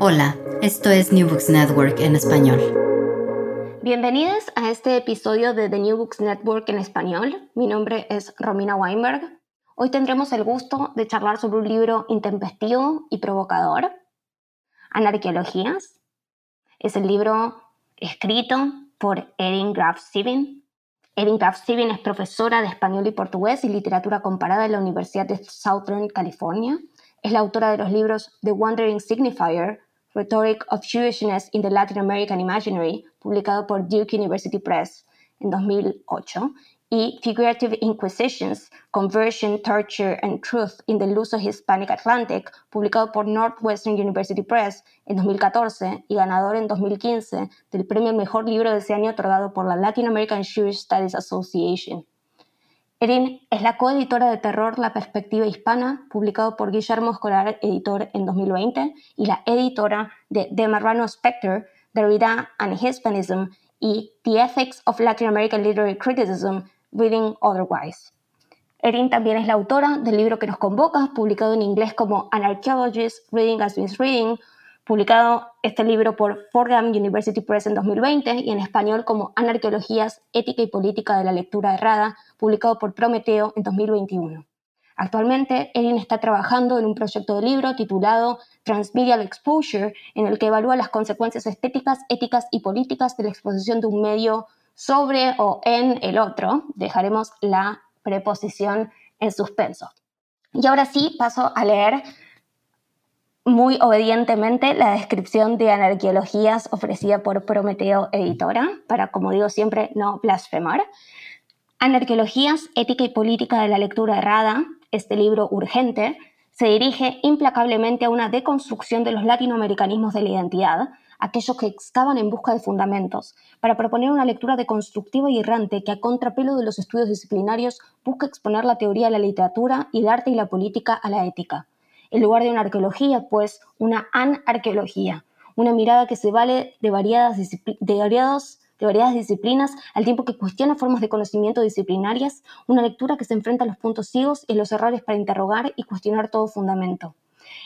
Hola, esto es New Books Network en español. Bienvenidos a este episodio de The New Books Network en español. Mi nombre es Romina Weinberg. Hoy tendremos el gusto de charlar sobre un libro intempestivo y provocador, Anarqueologías. Es el libro escrito por Erin Graf Sibin. Erin Graf Sibin es profesora de español y portugués y literatura comparada en la Universidad de Southern California. Es la autora de los libros The Wandering Signifier, Rhetoric of Jewishness in the Latin American Imaginary, publicado por Duke University Press en 2008, y Figurative Inquisitions, Conversion, Torture and Truth in the Luso-Hispanic Atlantic, publicado por Northwestern University Press en 2014 y ganador en 2015 del premio Mejor Libro de ese año otorgado por la Latin American Jewish Studies Association. Erin es la coeditora de Terror La Perspectiva Hispana, publicado por Guillermo Escolar, editor en 2020, y la editora de The Marrano Spectre, Derrida and Hispanism y The Ethics of Latin American Literary Criticism, Reading Otherwise. Erin también es la autora del libro que nos convoca, publicado en inglés como Anarchaeologists Reading as Reading, publicado este libro por Fordham University Press en 2020 y en español como Anarqueologías, Ética y Política de la Lectura Errada, publicado por Prometeo en 2021. Actualmente, Erin está trabajando en un proyecto de libro titulado Transmedial Exposure, en el que evalúa las consecuencias estéticas, éticas y políticas de la exposición de un medio sobre o en el otro. Dejaremos la preposición en suspenso. Y ahora sí, paso a leer muy obedientemente la descripción de anarqueologías ofrecida por Prometeo Editora, para, como digo siempre, no blasfemar. Anarqueologías, ética y política de la lectura errada, este libro urgente, se dirige implacablemente a una deconstrucción de los latinoamericanismos de la identidad, aquellos que excavan en busca de fundamentos, para proponer una lectura deconstructiva y errante que a contrapelo de los estudios disciplinarios busca exponer la teoría de la literatura y el arte y la política a la ética en lugar de una arqueología, pues una anarqueología, una mirada que se vale de variadas, de, variados, de variadas disciplinas al tiempo que cuestiona formas de conocimiento disciplinarias, una lectura que se enfrenta a los puntos ciegos y los errores para interrogar y cuestionar todo fundamento.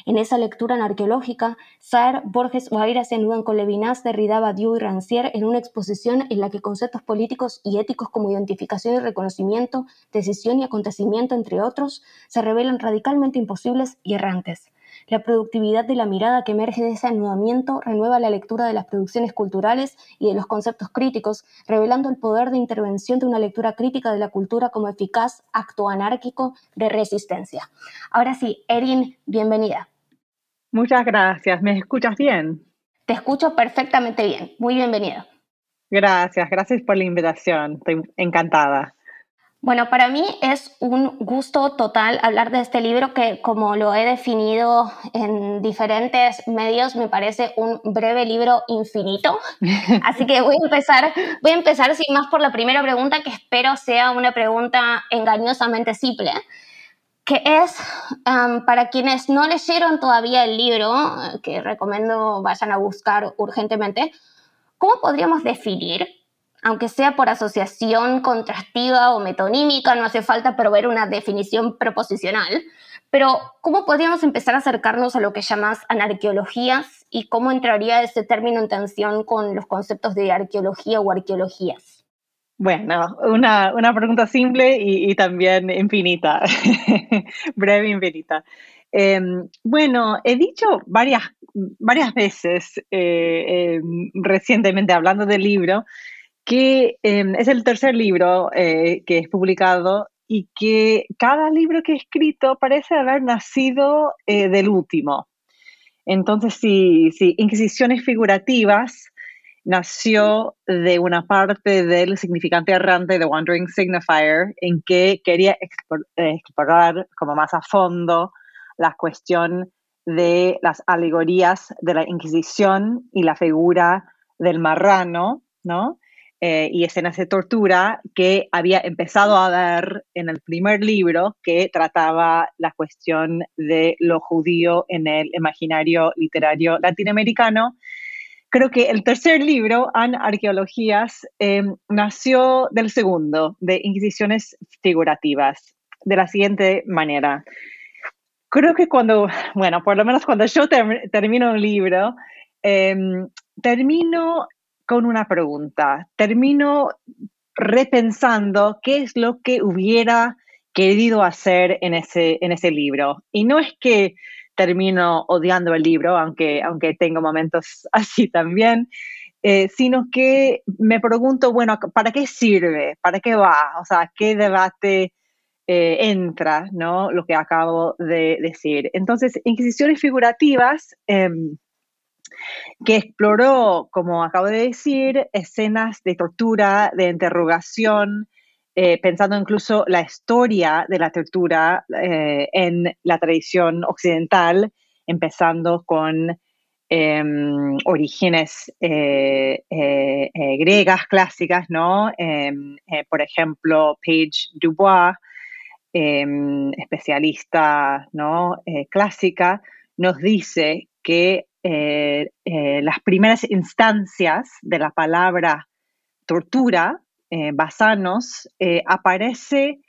En esa lectura arqueológica, Saer, Borges o Aira se anudan con Levinas, Derrida, Badiou y Rancière en una exposición en la que conceptos políticos y éticos como identificación y reconocimiento, decisión y acontecimiento, entre otros, se revelan radicalmente imposibles y errantes. La productividad de la mirada que emerge de ese anudamiento renueva la lectura de las producciones culturales y de los conceptos críticos, revelando el poder de intervención de una lectura crítica de la cultura como eficaz acto anárquico de resistencia. Ahora sí, Erin, bienvenida. Muchas gracias. ¿Me escuchas bien? Te escucho perfectamente bien. Muy bienvenida. Gracias, gracias por la invitación. Estoy encantada. Bueno, para mí es un gusto total hablar de este libro que, como lo he definido en diferentes medios, me parece un breve libro infinito. Así que voy a empezar, voy a empezar sin más por la primera pregunta, que espero sea una pregunta engañosamente simple, que es para quienes no leyeron todavía el libro, que recomiendo vayan a buscar urgentemente, ¿cómo podríamos definir aunque sea por asociación contrastiva o metonímica, no hace falta proveer una definición proposicional. Pero, ¿cómo podríamos empezar a acercarnos a lo que llamas anarqueologías y cómo entraría ese término en tensión con los conceptos de arqueología o arqueologías? Bueno, una, pregunta simple y, también infinita, breve e infinita. Em, bueno, he dicho varias, varias veces eh, em, recientemente hablando del libro que em, es el tercer libro eh, que es publicado y que cada libro que he escrito parece haber nacido eh, del último. Entonces, sí, sí, Inquisiciones Figurativas nació de una parte del significante errante de Wandering Signifier, en que quería explorar como más a fondo la cuestión de las alegorías de la Inquisición y la figura del marrano, ¿no? Eh, y escenas de tortura que había empezado a ver en el primer libro que trataba la cuestión de lo judío en el imaginario literario latinoamericano. Creo que el tercer libro, An Arqueologías, eh, nació del segundo, de Inquisiciones Figurativas, de la siguiente manera. Creo que cuando, bueno, por lo menos cuando yo termino un libro, em, termino con una pregunta. Termino repensando qué es lo que hubiera querido hacer en ese, en ese libro. Y no es que termino odiando el libro, aunque, aunque tengo momentos así también, eh, sino que me pregunto, bueno, ¿para qué sirve? ¿Para qué va? O sea, ¿qué debate eh, entra, ¿no? Lo que acabo de decir. Entonces, Inquisiciones figurativas em, que exploró, como acabo de decir, escenas de tortura, de interrogación, eh, pensando incluso la historia de la tortura eh, en la tradición occidental, empezando con em, orígenes eh, griegas clásicas, ¿no? Em, por ejemplo, Paige Dubois, em, especialista ¿no? clásica, nos dice que eh, eh, las primeras instancias de la palabra tortura, eh, basanos, aparece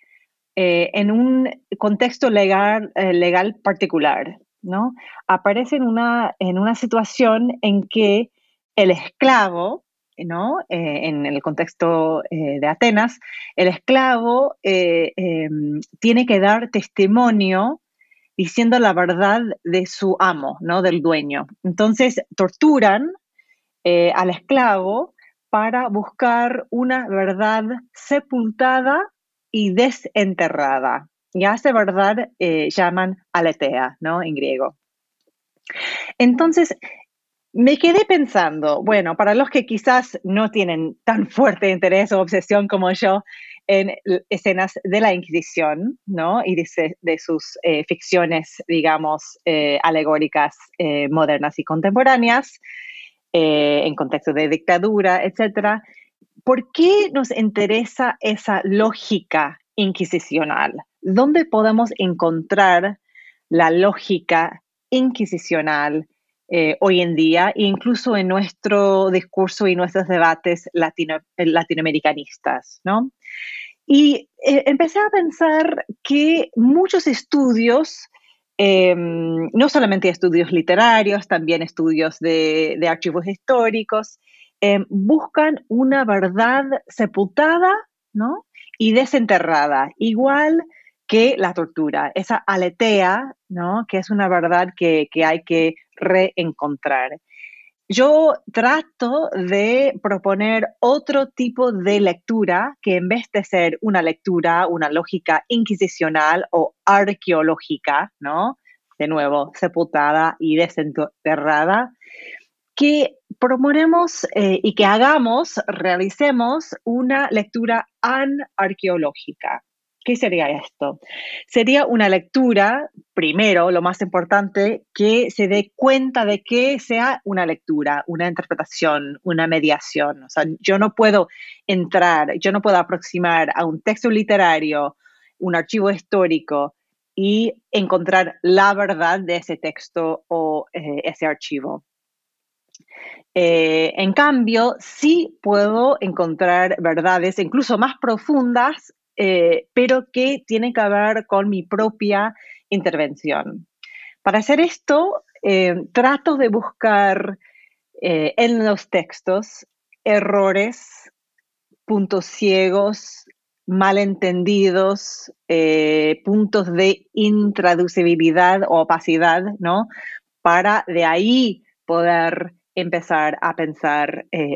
en un contexto legal, legal particular, ¿no? Aparece en una, en una situación en que el esclavo, ¿no? en el contexto de Atenas, el esclavo em, tiene que dar testimonio diciendo la verdad de su amo, ¿no? Del dueño. Entonces torturan eh, al esclavo para buscar una verdad sepultada y desenterrada. Y a esa verdad eh, llaman aletea, ¿no? En griego. Entonces, me quedé pensando, bueno, para los que quizás no tienen tan fuerte interés o obsesión como yo en escenas de la Inquisición, ¿no? Y de, sus eh, ficciones, digamos, eh, alegóricas eh, modernas y contemporáneas, en contexto de dictadura, etc. ¿Por qué nos interesa esa lógica inquisicional? ¿Dónde podemos encontrar la lógica inquisicional hoy en día, incluso en nuestro discurso y nuestros debates latinoamericanistas, ¿no? Y eh, empecé a pensar que muchos estudios, em, no solamente estudios literarios, también estudios de, archivos históricos, em, buscan una verdad sepultada ¿no? y desenterrada, igual que la tortura, esa aletea, ¿no? que es una verdad que, que hay que reencontrar yo trato de proponer otro tipo de lectura que en vez de ser una lectura, una lógica inquisicional o arqueológica, ¿no? De nuevo, sepultada y desenterrada, que proponemos eh, y que hagamos, realicemos una lectura anarqueológica. ¿Qué sería esto? Sería una lectura, primero, lo más importante, que se dé cuenta de que sea una lectura, una interpretación, una mediación. O sea, yo no puedo entrar, yo no puedo aproximar a un texto literario, un archivo histórico y encontrar la verdad de ese texto o eh, ese archivo. Eh, en cambio, sí puedo encontrar verdades incluso más profundas eh, pero que tiene que ver con mi propia intervención. Para hacer esto, eh, trato de buscar eh, en los textos errores, puntos ciegos, malentendidos, puntos de intraducibilidad o opacidad, ¿no? Para de ahí poder empezar a pensar eh,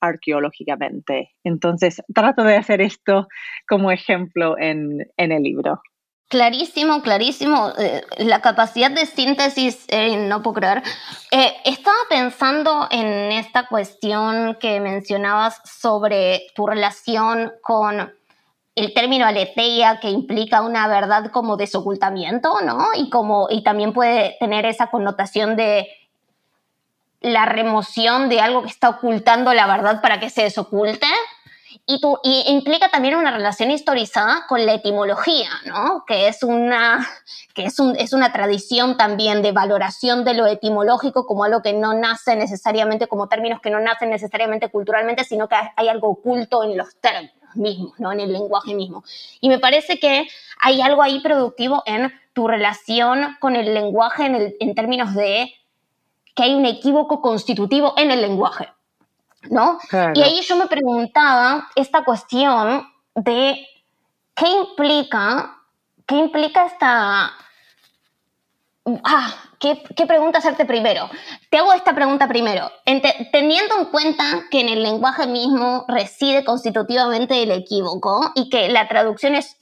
arqueológicamente. Entonces, trato de hacer esto como ejemplo en, el libro. Clarísimo, clarísimo. Eh, la capacidad de síntesis, eh, no puedo creer. Eh, estaba pensando en esta cuestión que mencionabas sobre tu relación con el término aletheia que implica una verdad como desocultamiento, ¿no? Y, como, y también puede tener esa connotación de la remoción de algo que está ocultando la verdad para que se desoculte. Y, y, implica también una relación historizada con la etimología, ¿no? que, es una, que es, un, es una tradición también de valoración de lo etimológico como algo que no nace necesariamente, como términos que no nacen necesariamente culturalmente, sino que hay algo oculto en los términos mismos, ¿no? en el lenguaje mismo. Y me parece que hay algo ahí productivo en tu relación con el lenguaje en, en términos de que hay un equívoco constitutivo en el lenguaje. ¿no? Y ahí yo me preguntaba esta cuestión de qué implica, qué implica esta... Ah, ¿qué, ¿qué, pregunta hacerte primero? Te hago esta pregunta primero. teniendo en cuenta que en el lenguaje mismo reside constitutivamente el equívoco y que la traducción es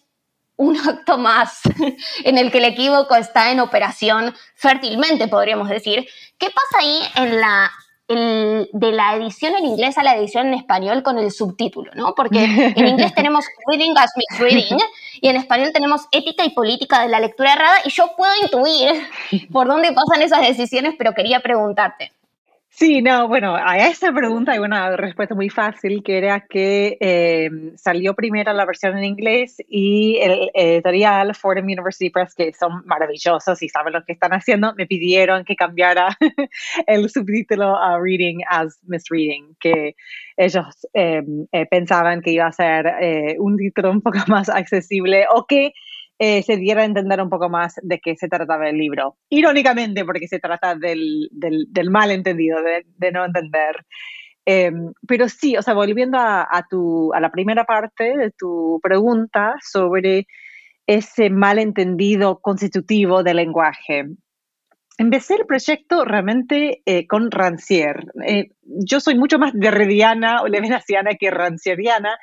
un acto más en el que el equívoco está en operación fértilmente, podríamos decir. ¿Qué pasa ahí en la de la edición en inglés a la edición en español con el subtítulo, ¿no? Porque en inglés tenemos reading as misreading y en español tenemos ética y política de la lectura errada y yo puedo intuir por dónde pasan esas decisiones, pero quería preguntarte. Sí, no, bueno, a esa pregunta hay una respuesta muy fácil, que era que eh, salió primero la versión en inglés y el editorial Fordham University Press, que son maravillosos y saben lo que están haciendo, me pidieron que cambiara el subtítulo a Reading as Misreading, que ellos eh, eh, pensaban que iba a ser un título un poco más accesible o que eh, se diera a entender un poco más de qué se trataba el libro. Irónicamente, porque se trata del, del, malentendido, de, no entender. Em, pero sí, o sea, volviendo a, a, tu, a la primera parte de tu pregunta sobre ese malentendido constitutivo del lenguaje. Empecé el proyecto realmente eh, con Rancière. Eh, yo soy mucho más derridiana o levenasiana que rancieriana,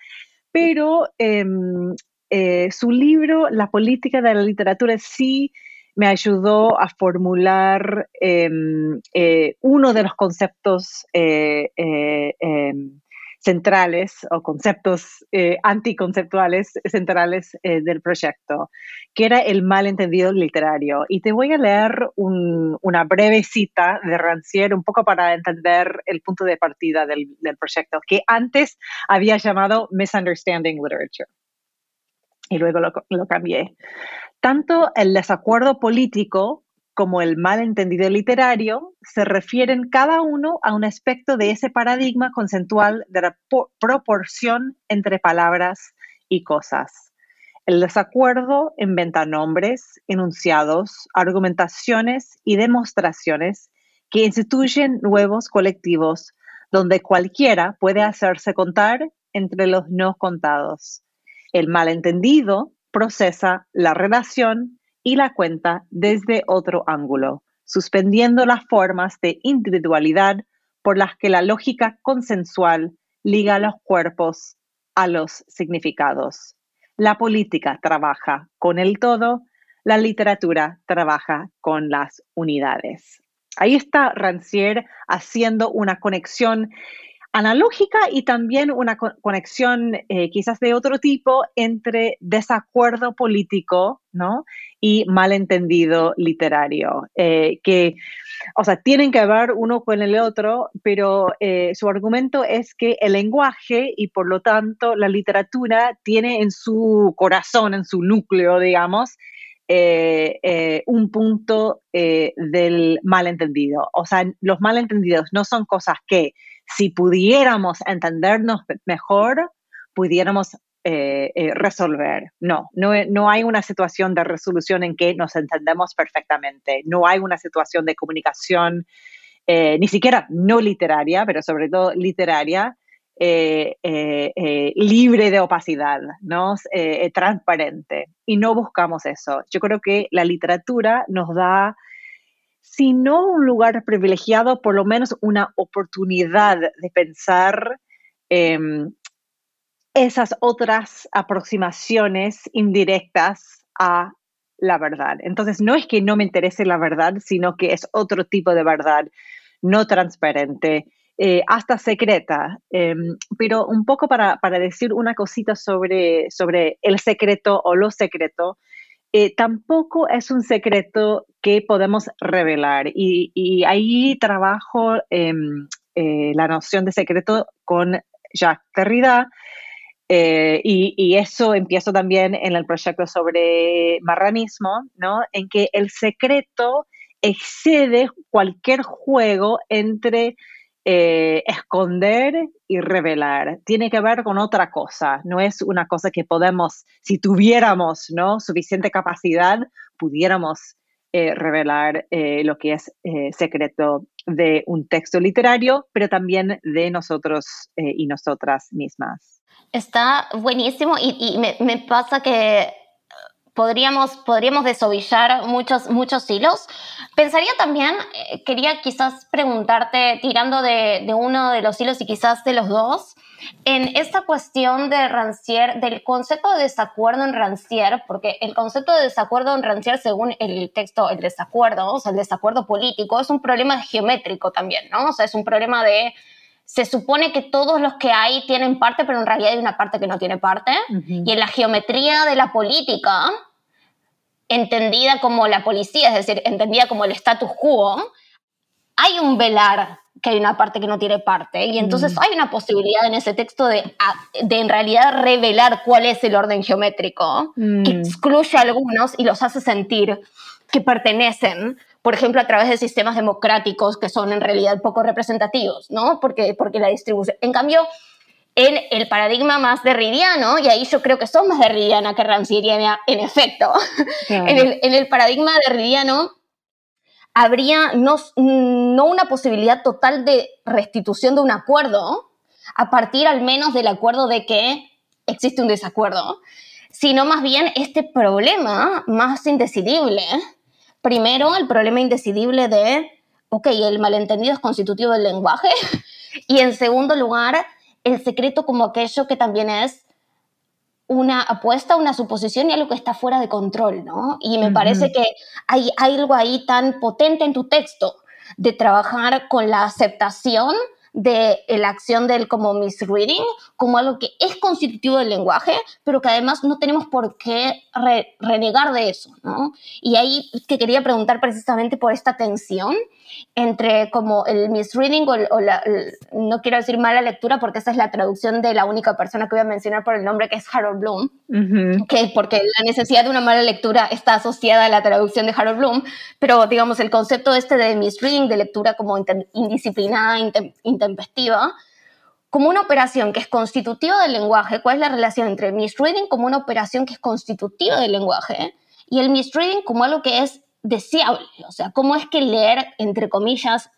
pero em, eh, su libro, La política de la literatura, sí me ayudó a formular em, eh, uno de los conceptos eh, em, centrales o conceptos anticonceptuales centrales del proyecto, que era el malentendido literario. Y te voy a leer una breve cita de Rancière, un poco para entender el punto de partida del, del proyecto, que antes había llamado Misunderstanding Literature y luego lo, cambié. Tanto el desacuerdo político como el malentendido literario se refieren cada uno a un aspecto de ese paradigma conceptual de la proporción entre palabras y cosas. El desacuerdo inventa nombres, enunciados, argumentaciones y demostraciones que instituyen nuevos colectivos donde cualquiera puede hacerse contar entre los no contados. El malentendido procesa la relación y la cuenta desde otro ángulo, suspendiendo las formas de individualidad por las que la lógica consensual liga los cuerpos a los significados. La política trabaja con el todo, la literatura trabaja con las unidades. Ahí está Rancière haciendo una conexión analógica y también una conexión eh, quizás de otro tipo entre desacuerdo político ¿no? y malentendido literario, eh, que, o sea, tienen que ver uno con el otro, pero eh, su argumento es que el lenguaje y por lo tanto la literatura tiene en su corazón, en su núcleo, digamos, un punto del malentendido. O sea, los malentendidos no son cosas que si pudiéramos entendernos mejor, pudiéramos eh, eh, resolver. No, no, hay una situación de resolución en que nos entendemos perfectamente. No hay una situación de comunicación, eh, ni siquiera no literaria, pero sobre todo literaria, libre de opacidad, ¿no? transparente. Y no buscamos eso. Yo creo que la literatura nos da si no un lugar privilegiado, por lo menos una oportunidad de pensar em, esas otras aproximaciones indirectas a la verdad. Entonces, no es que no me interese la verdad, sino que es otro tipo de verdad no transparente eh, hasta secreta. Em, pero un poco para, decir una cosita sobre, sobre el secreto o lo secreto, eh, tampoco es un secreto que podemos revelar. Y, ahí trabajo em, eh, la noción de secreto con Jacques Derrida. y, y, eso empiezo también en el proyecto sobre marranismo, ¿no? En que el secreto excede cualquier juego entre eh, esconder y revelar. Tiene que ver con otra cosa. No es una cosa que podemos, si tuviéramos ¿no? suficiente capacidad, pudiéramos eh, revelar eh, lo que es secreto de un texto literario, pero también de nosotros y nosotras mismas. Está buenísimo y, me, pasa que podríamos, podríamos desovillar muchos, muchos hilos. Pensaría también, eh, quería quizás preguntarte, tirando de, de, uno de los hilos y quizás de los dos, en esta cuestión de Rancière, del concepto de desacuerdo en Rancière, porque el concepto de desacuerdo en Rancière, según el texto, el desacuerdo, o sea, el desacuerdo político, es un problema geométrico también, ¿no? O sea, es un problema de se supone que todos los que hay tienen parte, pero en realidad hay una parte que no tiene parte. Y en la geometría de la política, entendida como la policía, es decir, entendida como el status quo, hay un velar que hay una parte que no tiene parte. Y entonces mm. hay una posibilidad en ese texto de, de en realidad revelar cuál es el orden geométrico, que mm. excluye a algunos y los hace sentir que pertenecen, por ejemplo, a través de sistemas democráticos que son en realidad poco representativos, ¿no? Porque, porque la distribución... En cambio, en el paradigma más derridiano, y ahí yo creo que son más derridiana que rancieriana, en efecto, en, el, en, el, paradigma derridiano habría no, no una posibilidad total de restitución de un acuerdo, a partir al menos del acuerdo de que existe un desacuerdo, sino más bien este problema más indecidible. Primero, el problema indecidible de, ok, el malentendido es constitutivo del lenguaje, y en segundo lugar, el secreto como aquello que también es una apuesta, una suposición y algo que está fuera de control, ¿no? Y me parece que hay, hay algo ahí tan potente en tu texto de trabajar con la aceptación de la acción del como misreading como algo que es constitutivo del lenguaje, pero que además no tenemos por qué renegar de eso, ¿no? Y ahí que quería preguntar precisamente por esta tensión entre como el misreading o, la, no quiero decir mala lectura porque esa es la traducción de la única persona que voy a mencionar por el nombre que es Harold Bloom, que porque la necesidad de una mala lectura está asociada a la traducción de Harold Bloom, pero digamos el concepto este de misreading, de lectura como indisciplinada, intempestiva, como una operación que es constitutiva del lenguaje, ¿cuál es la relación entre misreading como una operación que es constitutiva del lenguaje y el misreading como algo que es deseable? O sea, ¿cómo es que leer, entre comillas,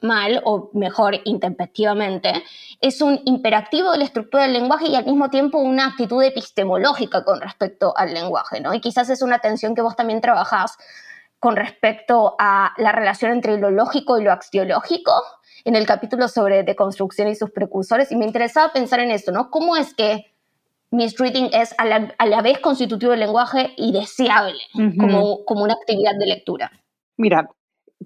mal o mejor intempestivamente, es un imperativo de la estructura del lenguaje y al mismo tiempo una actitud epistemológica con respecto al lenguaje, ¿no? Y quizás es una tensión que vos también trabajás con respecto a la relación entre lo lógico y lo axiológico, en el capítulo sobre deconstrucción y sus precursores y me interesaba pensar en esto, ¿no? ¿Cómo es que misreading es a la, vez constitutivo del lenguaje y deseable como, como una actividad de lectura? Mira,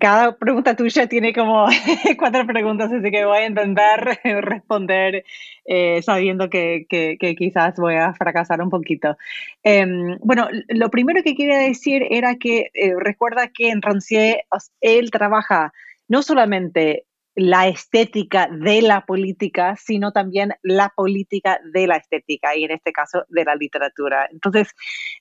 cada pregunta tuya tiene como cuatro preguntas, así que voy a intentar responder eh, sabiendo que, que, quizás voy a fracasar un poquito. Em, bueno, lo primero que quería decir era que eh, recuerda que en Rancière él trabaja no solamente la estética de la política, sino también la política de la estética y en este caso de la literatura. Entonces,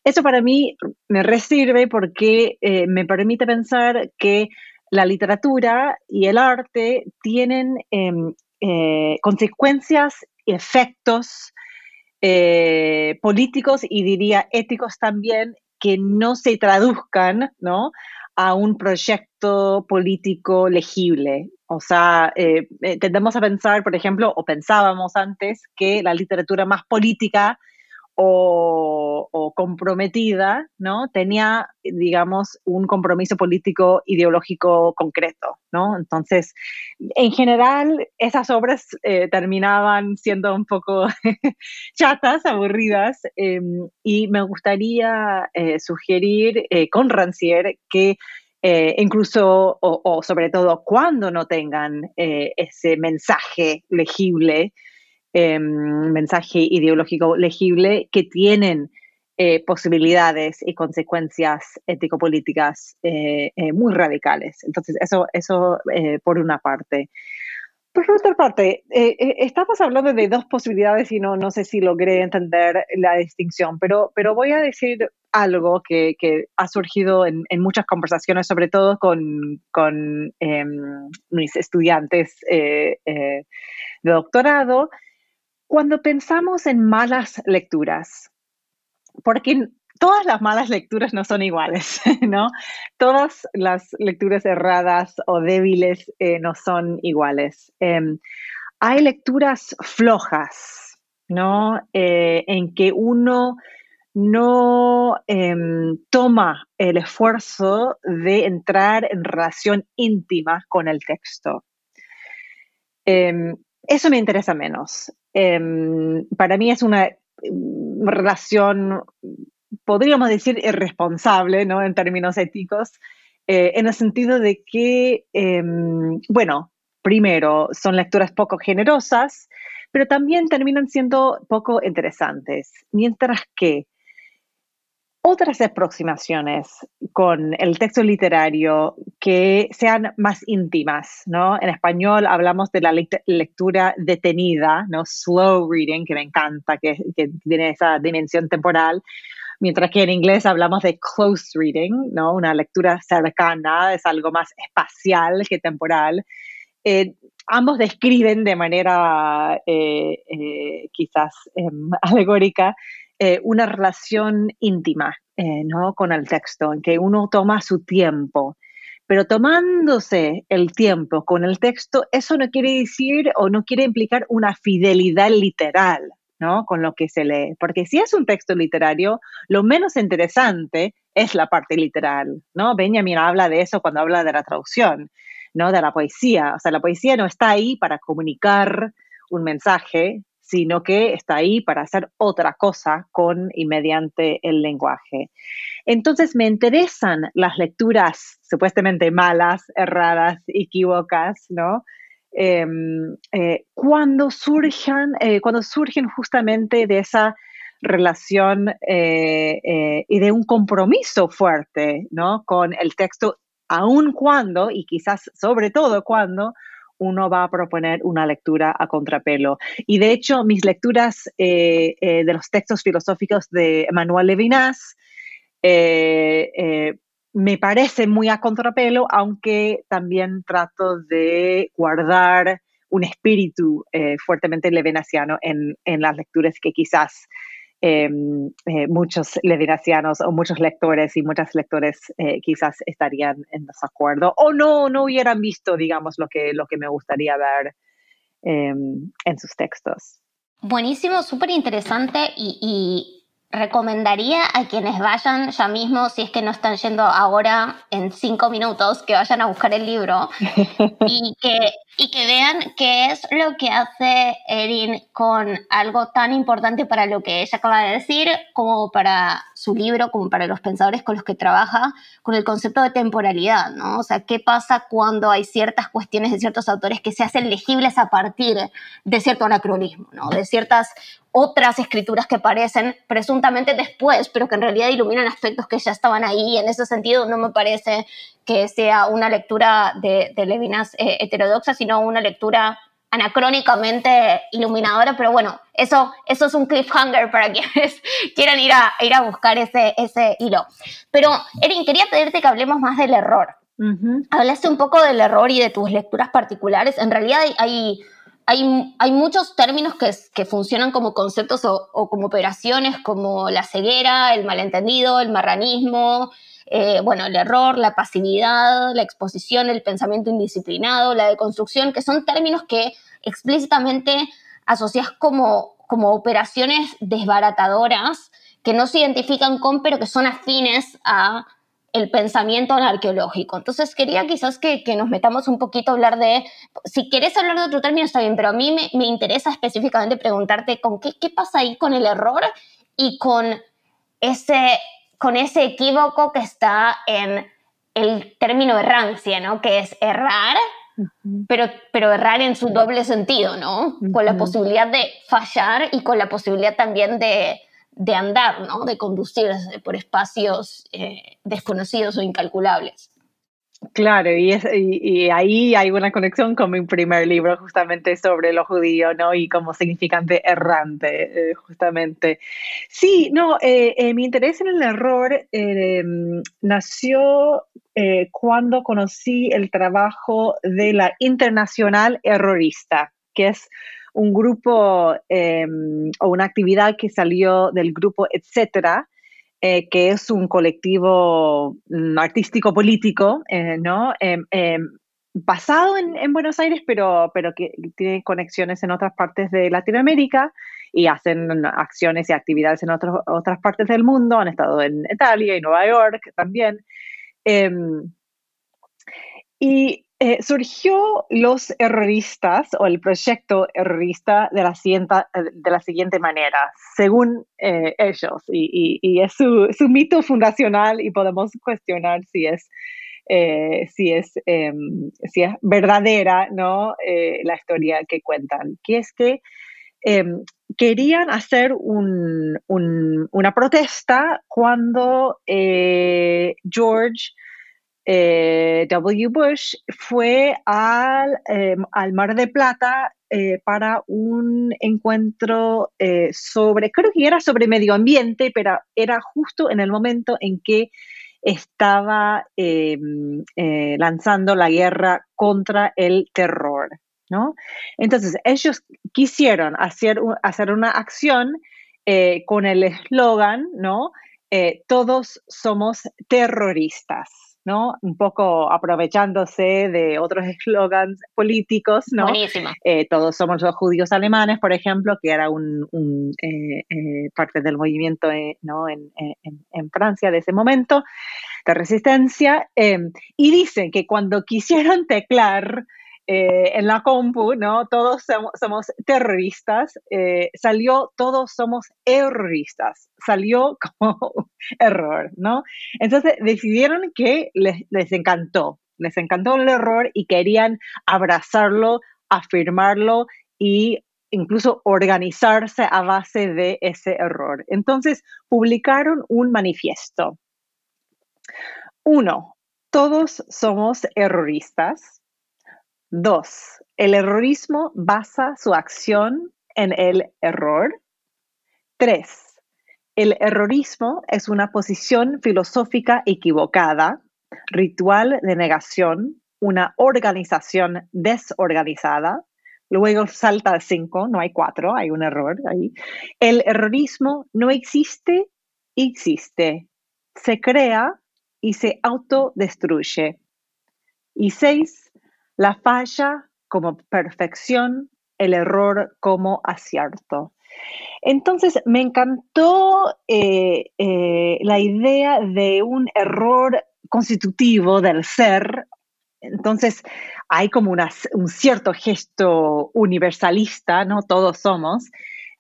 eso para mí me resirve porque eh, me permite pensar que la literatura y el arte tienen em, eh, consecuencias y efectos eh, políticos y diría éticos también que no se traduzcan ¿no? a un proyecto político legible. O sea, eh, eh, tendemos a pensar, por ejemplo, o pensábamos antes que la literatura más política o, comprometida, ¿no? Tenía, digamos, un compromiso político ideológico concreto, ¿no? Entonces, en general, esas obras eh, terminaban siendo un poco chatas, aburridas, em, y me gustaría sugerir con Rancière que eh, incluso o, sobre todo cuando no tengan eh, ese mensaje legible, em, mensaje ideológico legible, que tienen eh, posibilidades y consecuencias ético-políticas muy radicales. Entonces, eso, eso por una parte. Por otra parte, estamos hablando de dos posibilidades y no, no sé si logré entender la distinción, pero, pero voy a decir algo que, ha surgido en, muchas conversaciones, sobre todo con, em, mis estudiantes eh, de doctorado, cuando pensamos en malas lecturas. Porque todas las malas lecturas no son iguales, ¿no? Todas las lecturas erradas o débiles eh, no son iguales. Em, hay lecturas flojas, ¿no? Eh, en que uno no em, toma el esfuerzo de entrar en relación íntima con el texto. Em, eso me interesa menos. para mí es una relación podríamos decir, irresponsable, ¿no? En términos éticos, eh, en el sentido de que, em, bueno, primero, son lecturas poco generosas, pero también terminan siendo poco interesantes, mientras que otras aproximaciones con el texto literario que sean más íntimas, ¿no? En español hablamos de la lectura detenida, ¿no? Slow reading, que me encanta, que, tiene esa dimensión temporal, mientras que en inglés hablamos de close reading, ¿no? Una lectura cercana, es algo más espacial que temporal. Eh, ambos describen de manera eh, eh, quizás em, alegórica una relación íntima ¿no? con el texto, en que uno toma su tiempo. Pero tomándose el tiempo con el texto, eso no quiere decir o no quiere implicar una fidelidad literal, con lo que se lee. Porque si es un texto literario, lo menos interesante es la parte literal, ¿no? Benjamin habla de eso cuando habla de la traducción, ¿no? De la poesía. O sea, la poesía no está ahí para comunicar un mensaje, sino que está ahí para hacer otra cosa con y mediante el lenguaje. Entonces me interesan las lecturas supuestamente malas, erradas, equivocas, ¿no? Em, eh, cuando, surjan, eh, cuando surgen justamente de esa relación eh, y de un compromiso fuerte ¿no? con el texto, aun cuando, y quizás sobre todo cuando, uno va a proponer una lectura a contrapelo. Y de hecho, mis lecturas de los textos filosóficos de Manuel Levinas me parece muy a contrapelo, aunque también trato de guardar un espíritu eh, fuertemente levenaciano en, en, las lecturas que quizás em, eh, muchos levenacianos o muchos lectores y muchas lectores eh, quizás estarían en desacuerdo o no, no hubieran visto, digamos, lo que, lo que me gustaría ver em, en sus textos. Buenísimo, súper interesante y recomendaría a quienes vayan ya mismo, si es que no están yendo ahora en cinco minutos, que vayan a buscar el libro y que, y que vean qué es lo que hace Erin con algo tan importante para lo que ella acaba de decir, como para su libro, como para los pensadores con los que trabaja, con el concepto de temporalidad, ¿no? O sea, qué pasa cuando hay ciertas cuestiones de ciertos autores que se hacen legibles a partir de cierto anacronismo, ¿no? De ciertas otras escrituras que aparecen presuntamente después, pero que en realidad iluminan aspectos que ya estaban ahí. En ese sentido, no me parece que sea una lectura de, Levinas eh, heterodoxa, sino una lectura anacrónicamente iluminadora, pero bueno, eso, eso es un cliffhanger para quienes quieran ir a, ir a buscar ese, ese hilo. Pero, Erin, quería pedirte que hablemos más del error. Hablaste un poco del error y de tus lecturas particulares. En realidad hay hay, hay muchos términos que, que funcionan como conceptos o, o, como operaciones, como la ceguera, el malentendido, el marranismo, eh, bueno, el error, la pasividad, la exposición, el pensamiento indisciplinado, la deconstrucción, que son términos que explícitamente asocias como, como operaciones desbaratadoras que no se identifican con, pero que son afines a el pensamiento arqueológico. Entonces quería quizás que, nos metamos un poquito a hablar de, si querés hablar de otro término está bien, pero a mí me, interesa específicamente preguntarte con qué, qué pasa ahí con el error y con ese, con ese equívoco que está en el término errancia, ¿no? Que es errar, pero, pero errar en su doble sentido, ¿no? Con la posibilidad de fallar y con la posibilidad también de, de andar, ¿no? De conducirse por espacios eh, desconocidos o incalculables. Claro, y, y, ahí hay una conexión con mi primer libro justamente sobre lo judío, ¿no? Y como significante errante, eh, justamente. Sí, no, eh, eh, mi interés en el error nació cuando conocí el trabajo de la Internacional Errorista, que es un grupo o una actividad que salió del grupo Etcétera, eh, que es un colectivo mm, artístico-político, eh, ¿no? Em, em, basado en, Buenos Aires, pero, pero que tiene conexiones en otras partes de Latinoamérica y hacen acciones y actividades en otras partes del mundo. Han estado en Italia y Nueva York también. Em, y eh, surgió los erroristas o el proyecto errorista de la siguiente, de la siguiente manera, según eh, ellos, y, es su, mito fundacional y podemos cuestionar si es, eh, si es, em, si es verdadera ¿no? la historia que cuentan, que es que em, querían hacer una protesta cuando George eh, W. Bush fue al, em, al Mar de Plata eh, para un encuentro eh, sobre, creo que era sobre medio ambiente, pero era justo en el momento en que estaba em, lanzando la guerra contra el terror. ¿no? Entonces, ellos quisieron hacer, hacer una acción con el eslogan, ¿no? todos somos terroristas. ¿No? Un poco aprovechándose de otros eslogans políticos, ¿no? Eh, todos somos los judíos alemanes, por ejemplo, que era un, eh, eh, parte del movimiento ¿no? en, en, Francia de ese momento de resistencia. y dicen que cuando quisieron teclar eh, en la compu, ¿no? Todos somos, terroristas, eh, salió todos somos erroristas, salió como error, ¿no? Entonces decidieron que les, les encantó, les encantó el error y querían abrazarlo, afirmarlo y incluso organizarse a base de ese error. Entonces publicaron un manifiesto. Uno, todos somos erroristas. Dos, el errorismo basa su acción en el error. Tres, el errorismo es una posición filosófica equivocada, ritual de negación, una organización desorganizada. Luego salta al cinco, no hay cuatro, hay un error ahí. El errorismo no existe, existe. Se crea y se autodestruye. Y seis, la falla como perfección, el error como acierto. Entonces, me encantó eh, eh, la idea de un error constitutivo del ser. Entonces, hay como un cierto gesto universalista, ¿no? Todos somos.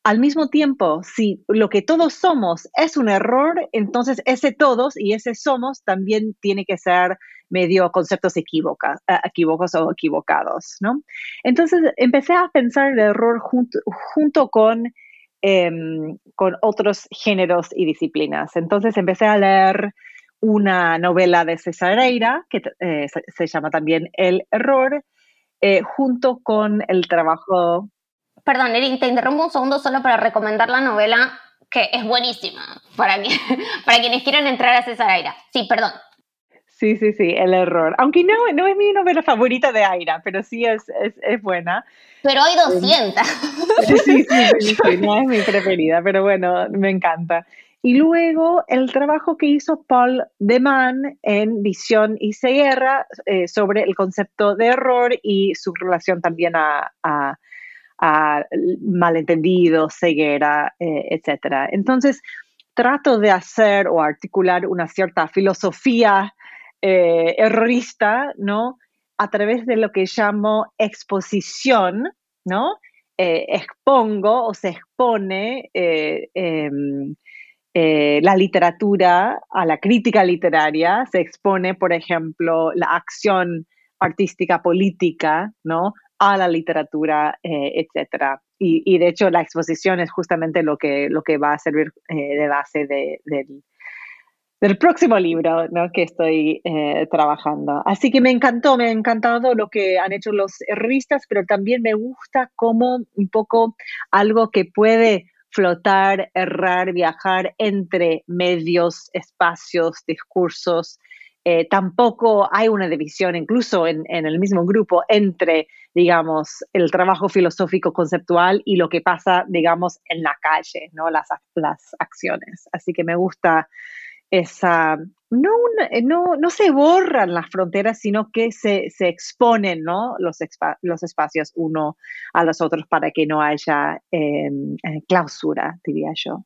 Al mismo tiempo, si lo que todos somos es un error, entonces ese todos y ese somos también tiene que ser medio conceptos equívocos, eh, equívocos o equivocados, ¿no? Entonces empecé a pensar el error junto, junto con, em, con otros géneros y disciplinas. Entonces empecé a leer una novela de Cesareira, que eh, se, llama también El Error, eh, junto con el trabajo... Perdón, Erin, te interrumpo un segundo solo para recomendar la novela que es buenísima para, para quienes quieran entrar a Cesareira. Sí, perdón. Sí, sí, sí, el error. Aunque no, no es mi novela favorita de Aira, pero sí es, es, es buena. Pero hay 200. Sí, sí, sí, no es mi preferida, pero bueno, me encanta. Y luego el trabajo que hizo Paul Deman en Visión y Ceguera eh, sobre el concepto de error y su relación también a, a, a malentendido, ceguera, eh, etc. Entonces, trato de hacer o articular una cierta filosofía eh, errorista, ¿no? A través de lo que llamo exposición, ¿no? Eh, expongo o se expone eh, em, la literatura, a la crítica literaria, se expone, por ejemplo, la acción artística política, ¿no? A la literatura, etcétera. Y, de hecho la exposición es justamente lo que, lo que va a servir de base del, próximo libro ¿no? que estoy trabajando. Así que me encantó, me ha encantado lo que han hecho los revistas, pero también me gusta como un poco algo que puede flotar, errar, viajar entre medios, espacios, discursos. Eh, tampoco hay una división, incluso en, el mismo grupo, entre, digamos, el trabajo filosófico conceptual y lo que pasa, digamos, en la calle, ¿no? Las, las acciones. Así que me gusta esa, no, eh, no, no se borran las fronteras, sino que se, se exponen ¿no? los, los espacios uno a los otros para que no haya em, eh, clausura, diría yo.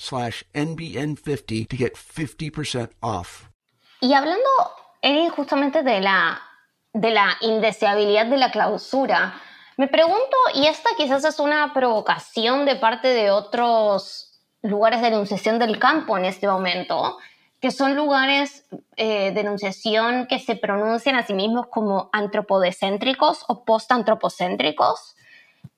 slash NBN50 to get 50% off. Y hablando eh, justamente de la, de la indeseabilidad de la clausura, me pregunto, y esta quizás es una provocación de parte de otros lugares de enunciación del campo en este momento, que son lugares eh, de enunciación que se pronuncian a sí mismos como antropodecéntricos o postantropocéntricos,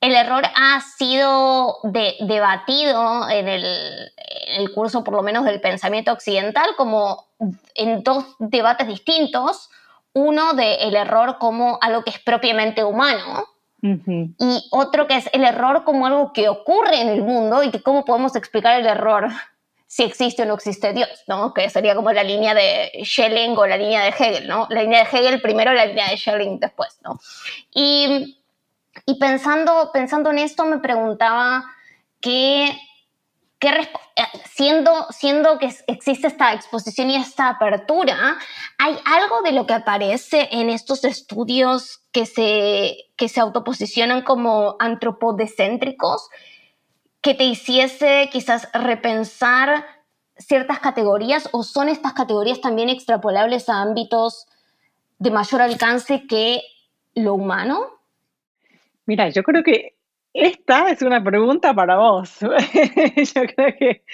el error ha sido debatido en el, curso, por lo menos, del pensamiento occidental, como en dos debates distintos. Uno de el error como algo que es propiamente humano, y otro que es el error como algo que ocurre en el mundo y que cómo podemos explicar el error si existe o no existe Dios, ¿no? Que sería como la línea de Schelling o la línea de Hegel, ¿no? La línea de Hegel primero, la línea de Schelling después, ¿no? Y y pensando, pensando en esto, me preguntaba qué, qué eh, siendo, siendo que existe esta exposición y esta apertura, ¿hay algo de lo que aparece en estos estudios que se, que se autoposicionan como antropodecéntricos que te hiciese quizás repensar ciertas categorías o son estas categorías también extrapolables a ámbitos de mayor alcance que lo humano? Mira, yo creo que esta es una pregunta para vos. yo, creo que,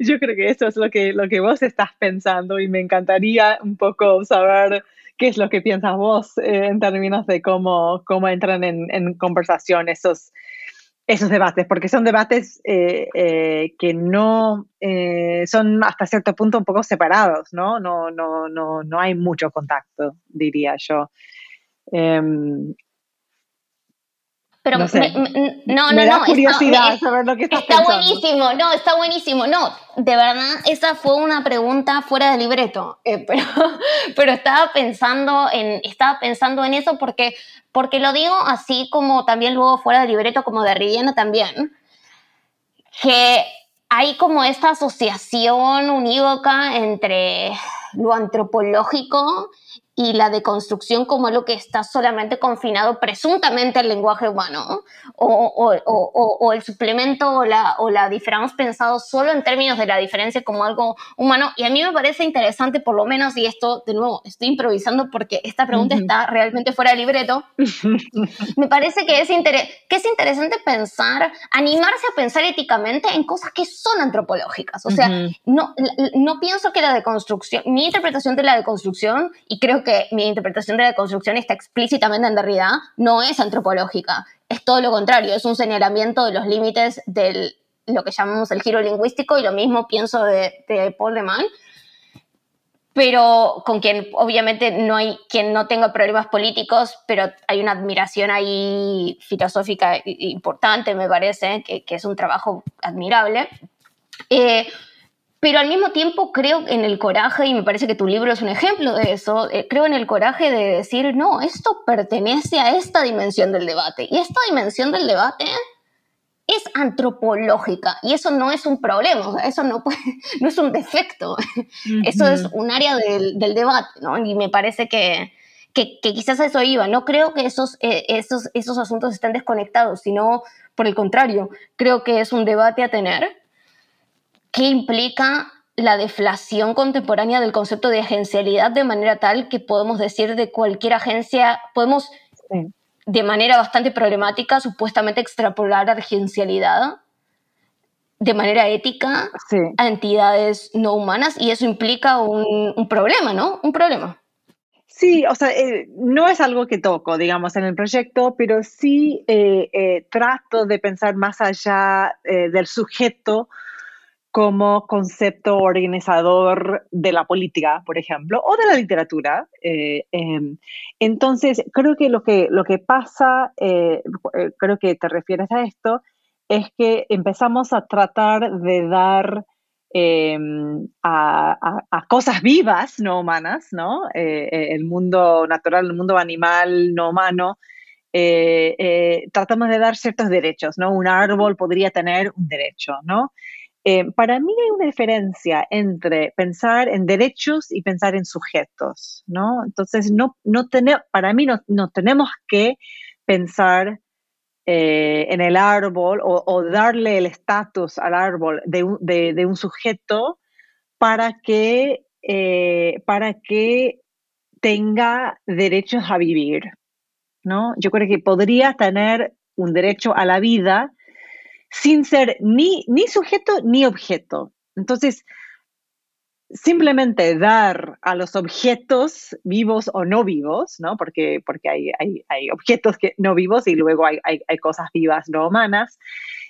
yo creo que eso es lo que, lo que vos estás pensando y me encantaría un poco saber qué es lo que piensas vos eh, en términos de cómo, cómo entran en, conversación esos, esos debates, porque son debates eh, eh, que no son hasta cierto punto un poco separados, ¿no? No, no, no, no hay mucho contacto, diría yo. Em, pero no, me, no, no, da curiosidad está, saber lo que estás Está buenísimo, no, está buenísimo. No, de verdad, esa fue una pregunta fuera de libreto. Eh, pero, pero estaba pensando en, estaba pensando en eso porque, porque lo digo así como también luego fuera de libreto, como de relleno también. Que hay como esta asociación unívoca entre lo antropológico y la deconstrucción como algo que está solamente confinado presuntamente al lenguaje humano, o, o, o, o el suplemento o la, o la diferencia pensado solo en términos de la diferencia como algo humano. Y a mí me parece interesante, por lo menos, y esto, de nuevo, estoy improvisando porque esta pregunta está realmente fuera de libreto, me parece que es, que es interesante pensar, animarse a pensar éticamente en cosas que son antropológicas. O sea, no, no pienso que la deconstrucción, mi interpretación de la deconstrucción, y creo que que mi interpretación de la construcción está explícitamente en Derrida, no es antropológica, es todo lo contrario, es un señalamiento de los límites de lo que llamamos el giro lingüístico y lo mismo pienso de, Paul de Man. pero con quien obviamente no hay quien no tenga problemas políticos, pero hay una admiración ahí filosófica importante, me parece, que, es un trabajo admirable. Eh, pero al mismo tiempo creo en el coraje, y me parece que tu libro es un ejemplo de eso, eh, creo en el coraje de decir, no, esto pertenece a esta dimensión del debate. Y esta dimensión del debate es antropológica y eso no es un problema, eso no, no es un defecto, eso es un área del, debate, ¿no? Y me parece que, que, quizás a eso iba. No creo que esos, eh, esos, esos asuntos estén desconectados, sino por el contrario, creo que es un debate a tener que implica la deflación contemporánea del concepto de agencialidad de manera tal que podemos decir de cualquier agencia, podemos de manera bastante problemática supuestamente extrapolar agencialidad de manera ética a entidades no humanas y eso implica un, problema, ¿no? Un problema. Sí, o sea, eh, no es algo que toco, digamos, en el proyecto, pero sí eh, eh, trato de pensar más allá del sujeto como concepto organizador de la política, por ejemplo, o de la literatura. Eh, em, entonces, creo que lo que, lo que pasa, eh, eh, creo que te refieres a esto, es que empezamos a tratar de dar em, a, cosas vivas, no humanas, ¿no? el mundo natural, el mundo animal no humano, tratamos de dar ciertos derechos, ¿no? Un árbol podría tener un derecho, ¿no? Eh, para mí hay una diferencia entre pensar en derechos y pensar en sujetos, ¿no? Entonces, no, no para mí no, tenemos que pensar eh, en el árbol o, darle el estatus al árbol de un, sujeto para que, eh, para que tenga derechos a vivir, ¿no? Yo creo que podría tener un derecho a la vida sin ser ni, ni sujeto ni objeto. Entonces, simplemente dar a los objetos vivos o no vivos, ¿no? Porque, porque hay, hay, objetos que, no vivos y luego hay, cosas vivas no humanas,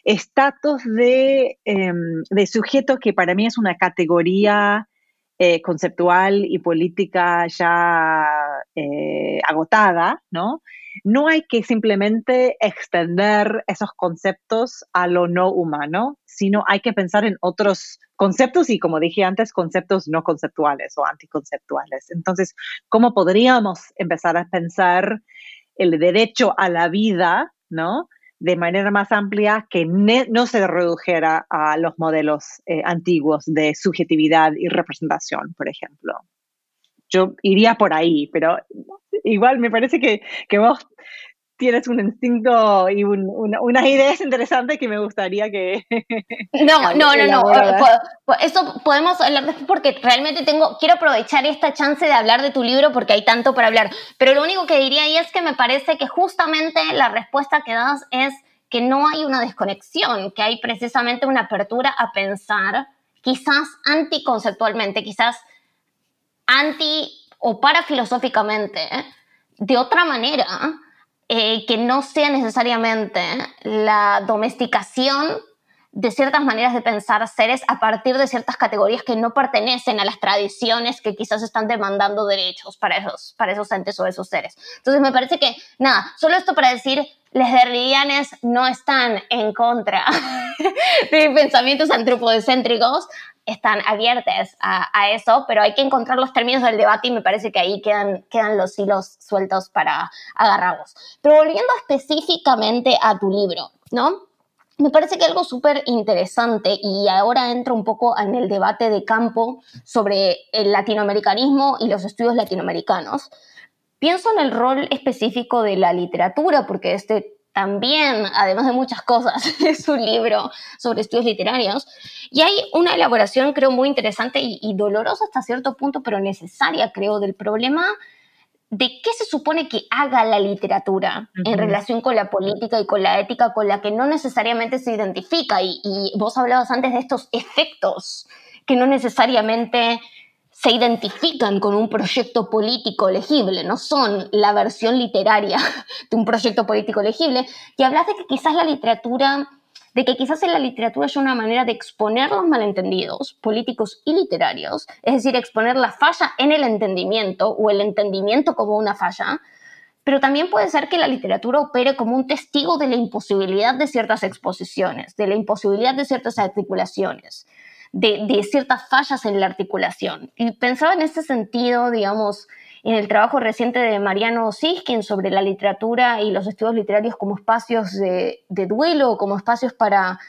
estatus de, em, de, sujeto que para mí es una categoría eh, conceptual y política ya eh, agotada, ¿no? No hay que simplemente extender esos conceptos a lo no humano, sino hay que pensar en otros conceptos y, como dije antes, conceptos no conceptuales o anticonceptuales. Entonces, ¿cómo podríamos empezar a pensar el derecho a la vida, ¿no? de manera más amplia que no se redujera a los modelos eh, antiguos de subjetividad y representación, por ejemplo yo iría por ahí, pero igual me parece que, que vos tienes un instinto y un, una, unas ideas interesantes que me gustaría que... No, no, no, no. Eso podemos hablar después porque realmente tengo, quiero aprovechar esta chance de hablar de tu libro porque hay tanto para hablar. Pero lo único que diría ahí es que me parece que justamente la respuesta que das es que no hay una desconexión, que hay precisamente una apertura a pensar quizás anticonceptualmente, quizás anti o para filosóficamente de otra manera eh, que no sea necesariamente la domesticación de ciertas maneras de pensar seres a partir de ciertas categorías que no pertenecen a las tradiciones que quizás están demandando derechos para esos, para esos entes o esos seres. Entonces me parece que, nada, solo esto para decir, los derridianes no están en contra de pensamientos antropocéntricos, están abiertas a, eso, pero hay que encontrar los términos del debate y me parece que ahí quedan, quedan los hilos sueltos para agarrarlos. Pero volviendo específicamente a tu libro, ¿no? Me parece que algo súper interesante y ahora entro un poco en el debate de campo sobre el latinoamericanismo y los estudios latinoamericanos. Pienso en el rol específico de la literatura, porque este también, además de muchas cosas, es un libro sobre estudios literarios. Y hay una elaboración, creo, muy interesante y, dolorosa hasta cierto punto, pero necesaria, creo, del problema de qué se supone que haga la literatura en relación con la política y con la ética con la que no necesariamente se identifica. Y, y vos hablabas antes de estos efectos que no necesariamente se identifican con un proyecto político legible, no son la versión literaria de un proyecto político legible, y hablas de que quizás la literatura de que quizás en la literatura haya una manera de exponer los malentendidos políticos y literarios, es decir, exponer la falla en el entendimiento o el entendimiento como una falla, pero también puede ser que la literatura opere como un testigo de la imposibilidad de ciertas exposiciones, de la imposibilidad de ciertas articulaciones, de, ciertas fallas en la articulación. Y pensaba en este sentido, digamos, en el trabajo reciente de Mariano Siskin sobre la literatura y los estudios literarios como espacios de, duelo, como espacios para,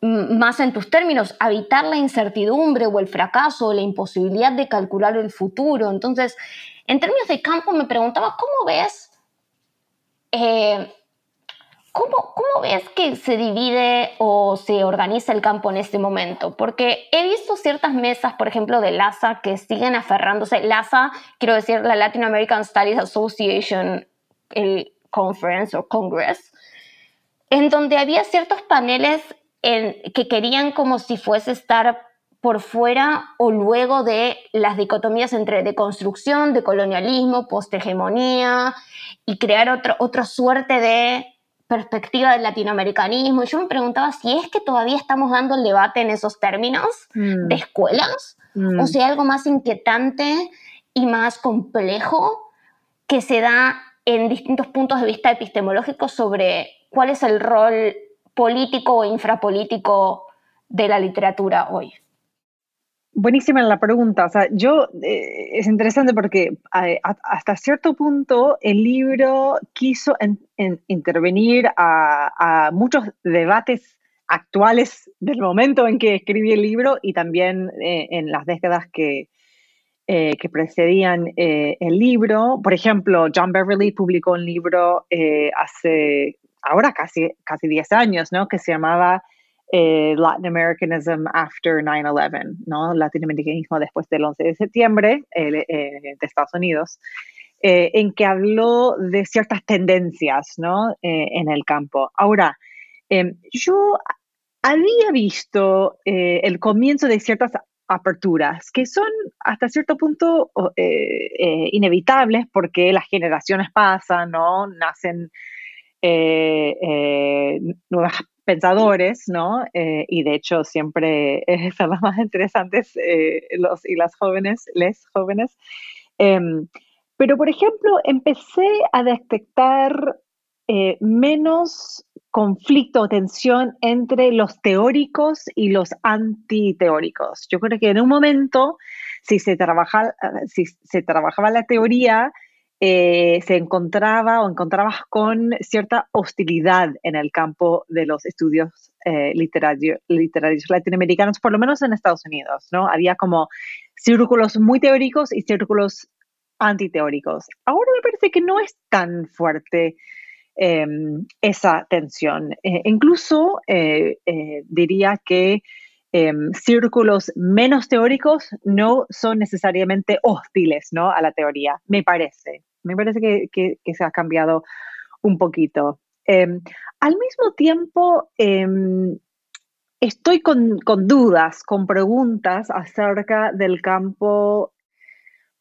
mm, más en tus términos, habitar la incertidumbre o el fracaso, la imposibilidad de calcular el futuro. Entonces, en términos de campo, me preguntaba, ¿cómo ves, eh, cómo, cómo ves que se divide o se organiza el campo en este momento? Porque he visto ciertas mesas, por ejemplo, de LASA que siguen aferrándose. LASA, quiero decir, la Latin American Studies Association, el Conference o Congress, en donde había ciertos paneles que querían como si fuese estar por fuera o luego de las dicotomías entre deconstrucción, de colonialismo, posthegemonía y crear otro, otra suerte de perspectiva del latinoamericanismo. Y yo me preguntaba si es que todavía estamos dando el debate en esos términos mm. de escuelas mm. o si hay algo más inquietante y más complejo que se da en distintos puntos de vista epistemológicos sobre cuál es el rol político o infrapolítico de la literatura hoy. Buenísima la pregunta. O sea, yo eh, es interesante porque hasta cierto punto el libro quiso intervenir a, muchos debates actuales del momento en que escribí el libro y también eh, en las décadas que, eh, que precedían el libro. Por ejemplo, John Beverly publicó un libro hace ahora casi, casi 10 años, ¿no? Que se llamaba eh, Latin Americanism after 9-11, ¿no? Latinoamericanismo después del 11 de septiembre eh, de Estados Unidos, eh, en que habló de ciertas tendencias, ¿no? en el campo. Ahora, em, yo había visto el comienzo de ciertas aperturas que son hasta cierto punto inevitables porque las generaciones pasan, ¿no? Nacen nuevas pensadores, ¿no? Eh, y de hecho siempre eh, son las más interesantes eh, los y las jóvenes, les jóvenes. Em, pero, por ejemplo, empecé a detectar menos conflicto o tensión entre los teóricos y los antiteóricos. Yo creo que en un momento, si se, trabaja, si se trabajaba la teoría, eh, se encontraba o encontrabas con cierta hostilidad en el campo de los estudios eh, literarios, latinoamericanos, por lo menos en Estados Unidos, ¿no? Había como círculos muy teóricos y círculos antiteóricos. Ahora me parece que no es tan fuerte em, esa tensión. Eh, incluso diría que em, círculos menos teóricos no son necesariamente hostiles ¿no? a la teoría, me parece. Me parece que, se ha cambiado un poquito. Em, al mismo tiempo, em, estoy con, dudas, con preguntas acerca del campo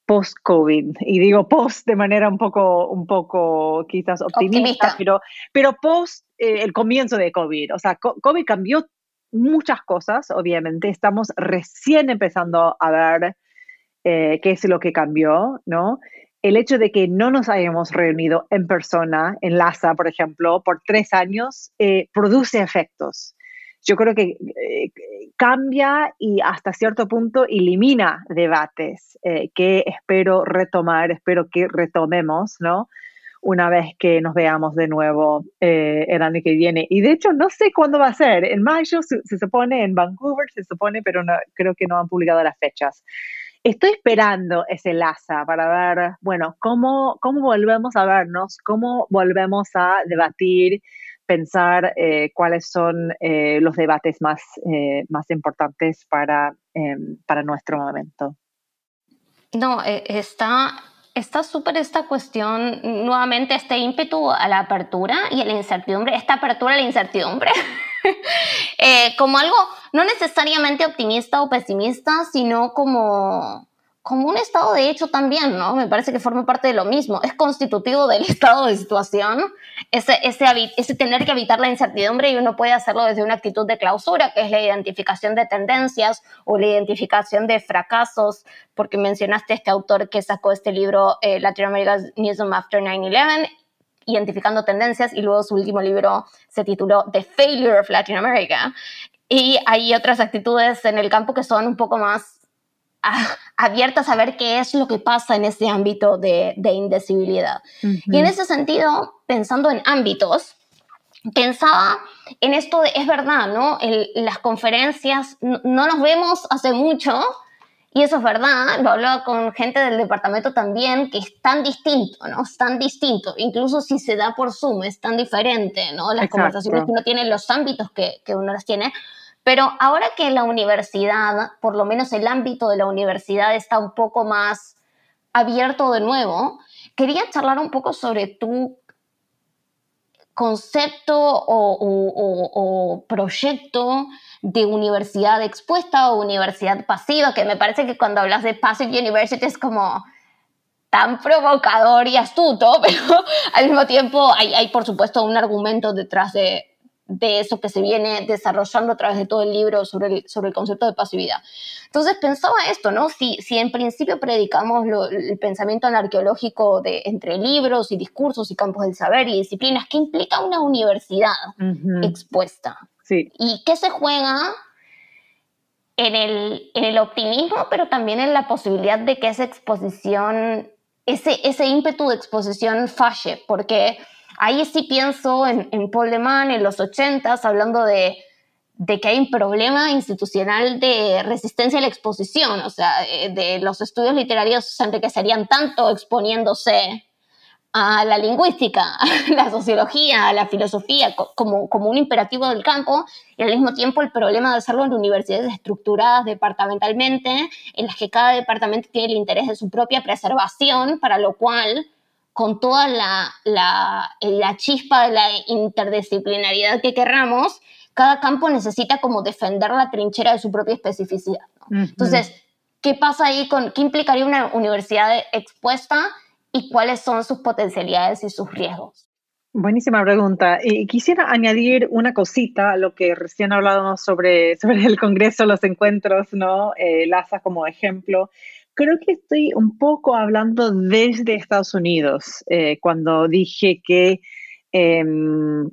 post-COVID. Y digo post de manera un poco, un poco quizás optimista, Pero, pero post eh, el comienzo de COVID. O sea, COVID cambió muchas cosas, obviamente. Estamos recién empezando a ver eh, qué es lo que cambió, ¿no? el hecho de que no nos hayamos reunido en persona, en LASA, por ejemplo, por tres años, eh, produce efectos. Yo creo que eh, cambia y hasta cierto punto elimina debates eh, que espero retomar, espero que retomemos, ¿no? Una vez que nos veamos de nuevo el año que viene. Y de hecho, no sé cuándo va a ser. En mayo se, se supone, en Vancouver se supone, pero no, creo que no han publicado las fechas. Estoy esperando ese LASA para ver, bueno, cómo, cómo volvemos a vernos, cómo volvemos a debatir, pensar eh, cuáles son eh, los debates más, eh, más importantes para, em, para nuestro momento. No, está está súper esta cuestión, nuevamente este ímpetu a la apertura y a la incertidumbre, esta apertura a la incertidumbre, como algo no necesariamente optimista o pesimista, sino como, como un estado de hecho también, ¿no? Me parece que forma parte de lo mismo. Es constitutivo del estado de situación, ese, ese, tener que evitar la incertidumbre y uno puede hacerlo desde una actitud de clausura, que es la identificación de tendencias o la identificación de fracasos, porque mencionaste este autor que sacó este libro, eh, Latin America's Newsroom After 9-11, identificando tendencias, y luego su último libro se tituló The Failure of Latin America. Y hay otras actitudes en el campo que son un poco más abiertas a ver qué es lo que pasa en ese ámbito de, de indecibilidad. Y en ese sentido, pensando en ámbitos, pensaba en esto de, es verdad, ¿no? las conferencias no, nos vemos hace mucho, y eso es verdad, lo hablaba con gente del departamento también, que es tan distinto, ¿no? Es tan distinto, incluso si se da por Zoom, es tan diferente, ¿no? Las conversaciones que uno tiene, los ámbitos que, que uno las tiene. Pero ahora que la universidad, por lo menos el ámbito de la universidad está un poco más abierto de nuevo, quería charlar un poco sobre tu concepto o, proyecto de universidad expuesta o universidad pasiva, que me parece que cuando hablas de Passive University es como tan provocador y astuto, pero al mismo tiempo hay, hay por supuesto un argumento detrás de, de eso que se viene desarrollando a través de todo el libro sobre el, sobre el concepto de pasividad. Entonces pensaba esto, ¿no? Si, si en principio predicamos el pensamiento anarqueológico de, entre libros y discursos y campos del saber y disciplinas, ¿qué implica una universidad expuesta? Sí. ¿Y qué se juega en el, en el optimismo, pero también en la posibilidad de que esa exposición, ese, ese ímpetu de exposición falle? Porque ahí sí pienso en, Paul de Man en los 80 hablando de, que hay un problema institucional de resistencia a la exposición, o sea, eh, de los estudios literarios se enriquecerían tanto exponiéndose a la lingüística, a la sociología, a la filosofía, como, como un imperativo del campo, y al mismo tiempo el problema de hacerlo en universidades estructuradas departamentalmente, en las que cada departamento tiene el interés de su propia preservación, para lo cual con toda la, la, la, chispa de la interdisciplinariedad que querramos, cada campo necesita como defender la trinchera de su propia especificidad. Entonces, ¿qué pasa ahí con, qué implicaría una universidad expuesta y cuáles son sus potencialidades y sus riesgos? Buenísima pregunta. Y quisiera añadir una cosita a lo que recién hablábamos sobre, sobre el Congreso, los encuentros, ¿no? Eh, LASA como ejemplo. Creo que estoy un poco hablando desde Estados Unidos, eh, cuando dije que, em,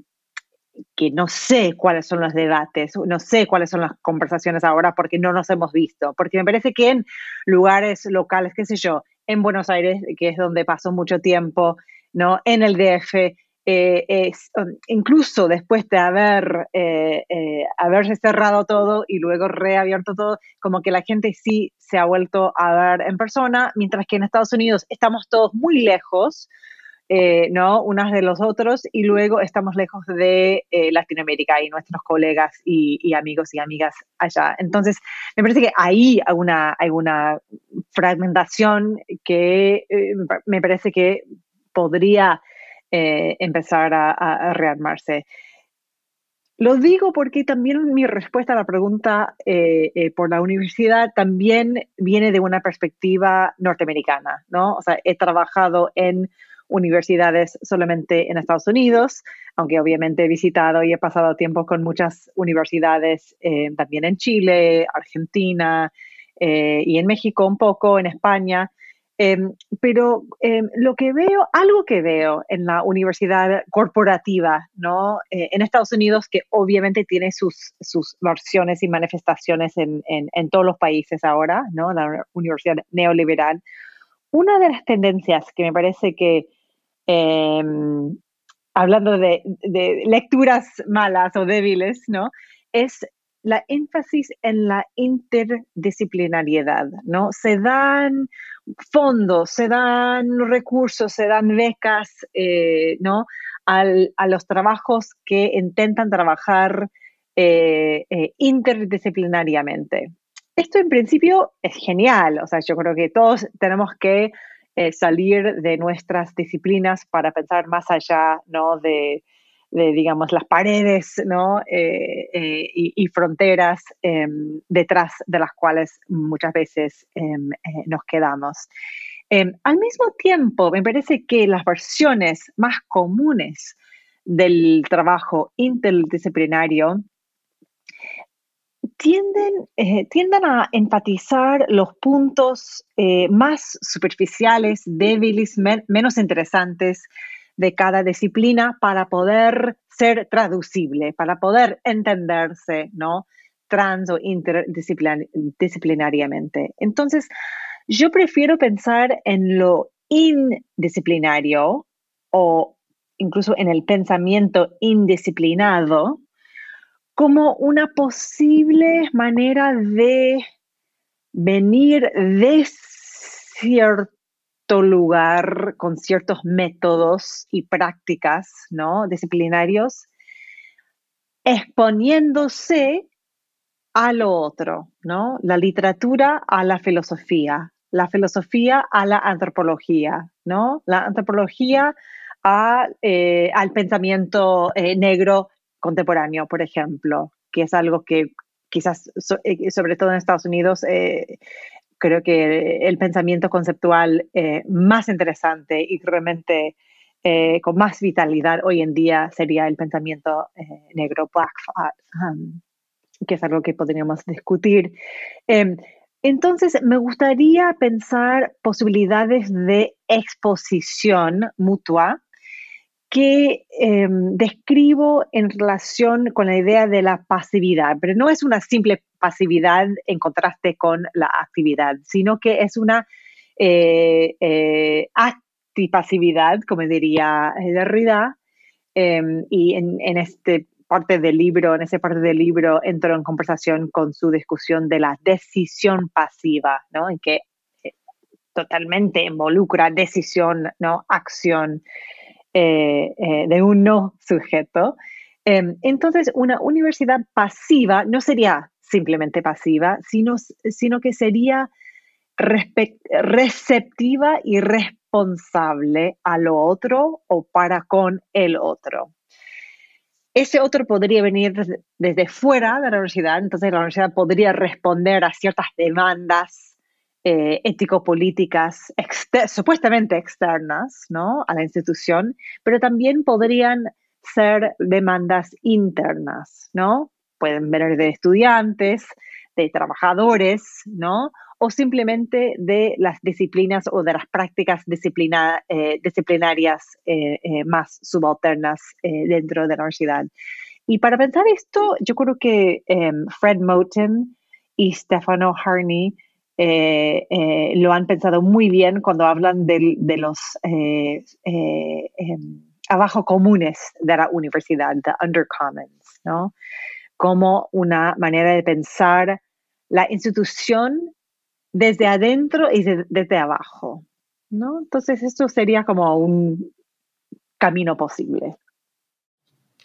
que no sé cuáles son los debates, no sé cuáles son las conversaciones ahora porque no nos hemos visto, porque me parece que en lugares locales, qué sé yo, en Buenos Aires, que es donde paso mucho tiempo, ¿no? en el DF, eh, es, um, incluso después de haber eh, eh, haberse cerrado todo y luego reabierto todo, como que la gente sí se ha vuelto a ver en persona, mientras que en Estados Unidos estamos todos muy lejos, ¿no? Unas de los otros, y luego estamos lejos de Latinoamérica y nuestros colegas y, amigos y amigas allá. Entonces, me parece que ahí hay una, hay una fragmentación que me parece que podría eh, empezar a, rearmarse. Lo digo porque también mi respuesta a la pregunta eh, eh, por la universidad también viene de una perspectiva norteamericana, ¿no? O sea, he trabajado en universidades solamente en Estados Unidos, aunque obviamente he visitado y he pasado tiempo con muchas universidades también en Chile, Argentina y en México un poco, en España. Em, pero em, lo que veo, algo que veo en la universidad corporativa, ¿no? Eh, en Estados Unidos, que obviamente tiene sus, sus versiones y manifestaciones en, en, todos los países ahora, ¿no? La universidad neoliberal. Una de las tendencias que me parece que, em, hablando de, de lecturas malas o débiles, ¿no? Es la énfasis en la interdisciplinariedad, ¿no? Se dan fondos, se dan recursos, se dan becas, eh, ¿no? a los trabajos que intentan trabajar eh, eh, interdisciplinariamente. Esto en principio es genial, o sea, yo creo que todos tenemos que salir de nuestras disciplinas para pensar más allá, ¿no? De, digamos, las paredes. Eh, eh, y, fronteras em, detrás de las cuales muchas veces eh, nos quedamos. Al mismo tiempo, me parece que las versiones más comunes del trabajo interdisciplinario tienden, tienden a enfatizar los puntos más superficiales, débiles, menos interesantes de cada disciplina para poder ser traducible, para poder entenderse, ¿no? Trans o interdisciplinariamente. Entonces, yo prefiero pensar en lo indisciplinario o incluso en el pensamiento indisciplinado como una posible manera de venir de cierto lugar con ciertos métodos y prácticas ¿no? disciplinarios, exponiéndose a lo otro, ¿no? La literatura a la filosofía, la filosofía a la antropología, ¿no? La antropología a, eh, al pensamiento eh, negro contemporáneo, por ejemplo, que es algo que quizás, eh, sobre todo en Estados Unidos, creo que el pensamiento conceptual eh, más interesante y realmente eh, con más vitalidad hoy en día sería el pensamiento eh, negro, black um, que es algo que podríamos discutir. Em, entonces, me gustaría pensar posibilidades de exposición mutua que em, describo en relación con la idea de la pasividad, pero no es una simple pasividad en contraste con la actividad, sino que es una eh, eh, actipasividad, como diría Derrida, em, y en, en este parte del libro, en esa parte del libro entro en conversación con su discusión de la decisión pasiva, ¿no? En que eh, totalmente involucra decisión, ¿no? Acción. Eh, de un no sujeto. Em, entonces, una universidad pasiva no sería simplemente pasiva, sino, sino que sería receptiva y responsable a lo otro o para con el otro. Ese otro podría venir desde, fuera de la universidad, entonces la universidad podría responder a ciertas demandas eh, ético-políticas supuestamente externas ¿no? a la institución, pero también podrían ser demandas internas, ¿no? Pueden venir de estudiantes, de trabajadores, ¿no? O simplemente de las disciplinas o de las prácticas eh, disciplinarias eh, más subalternas dentro de la universidad. Y para pensar esto, yo creo que em, Fred Moten y Stefano Harney eh, eh, lo han pensado muy bien cuando hablan de, los eh, em, abajo comunes de la universidad, the undercommons, ¿no? Como una manera de pensar la institución desde adentro y desde abajo, ¿no? Entonces esto sería como un camino posible.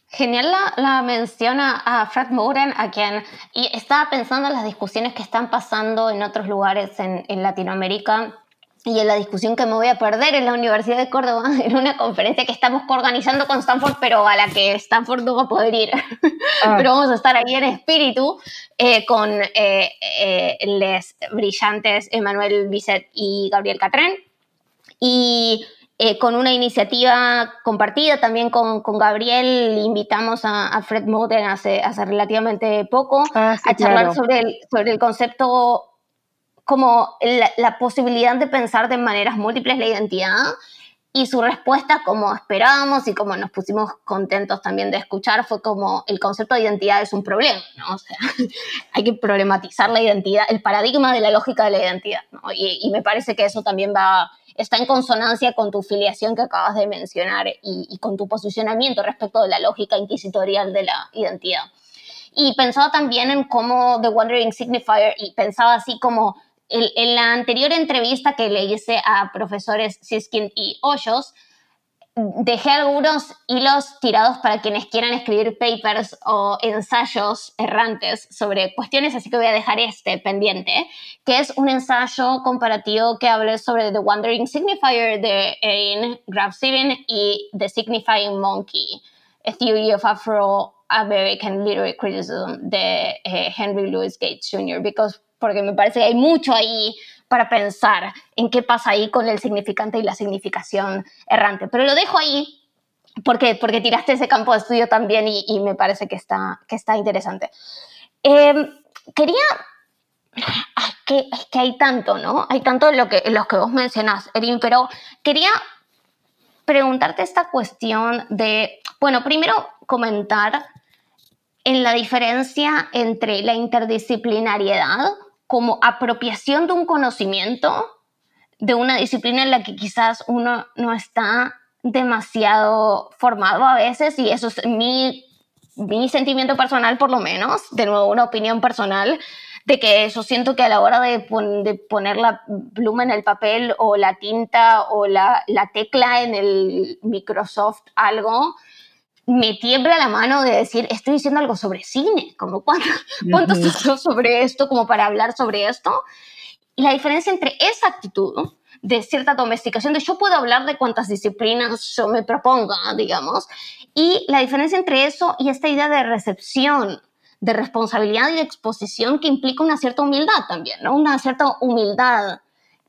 Genial la, menciona a Fred Moran, a quien y estaba pensando en las discusiones que están pasando en otros lugares en, Latinoamérica y en la discusión que me voy a perder en la Universidad de Córdoba, en una conferencia que estamos organizando con Stanford, pero a la que Stanford no va a poder ir. Ah. pero vamos a estar ahí en espíritu eh, con eh, eh, les brillantes Emanuel Bisset y Gabriel Catrén. Y eh, con una iniciativa compartida también con, con Gabriel, invitamos a, Fred Moten hace, hace relativamente poco ah, a charlar sobre, el, sobre el concepto como la, la, posibilidad de pensar de maneras múltiples la identidad y su respuesta, como esperábamos y como nos pusimos contentos también de escuchar, fue como el concepto de identidad es un problema, ¿no? O sea, hay que problematizar la identidad, el paradigma de la lógica de la identidad, ¿no? Y, y me parece que eso también va está en consonancia con tu filiación que acabas de mencionar y, con tu posicionamiento respecto de la lógica inquisitorial de la identidad. Y pensaba también en cómo The Wandering Signifier, y pensaba así como en la anterior entrevista que le hice a profesores Siskin y Hoyos, dejé algunos hilos tirados para quienes quieran escribir papers o ensayos errantes sobre cuestiones, así que voy a dejar este pendiente, que es un ensayo comparativo que hable sobre The Wandering Signifier de Erin Graf y The Signifying Monkey A Theory of Afro-American Literary Criticism de eh, Henry Louis Gates Jr., because, porque me parece que hay mucho ahí para pensar en qué pasa ahí con el significante y la significación errante. Pero lo dejo ahí porque, porque tiraste ese campo de estudio también y, me parece que está, que está interesante. Em, quería que, es que hay tanto, ¿no? Hay tanto lo que, en que vos mencionás, Erin, pero quería preguntarte esta cuestión de, bueno, primero comentar en la diferencia entre la interdisciplinariedad como apropiación de un conocimiento de una disciplina en la que quizás uno no está demasiado formado a veces y eso es mi, mi sentimiento personal por lo menos, de nuevo una opinión personal, de que eso siento que a la hora de, poner la pluma en el papel o la tinta o la, tecla en el Microsoft algo, me tiembla la mano de decir, estoy diciendo algo sobre cine, como cuánto, cuánto sobre esto, como para hablar sobre esto. Y la diferencia entre esa actitud de cierta domesticación, de yo puedo hablar de cuántas disciplinas yo me proponga, digamos, y la diferencia entre eso y esta idea de recepción de responsabilidad y de exposición que implica una cierta humildad también, ¿no? Una cierta humildad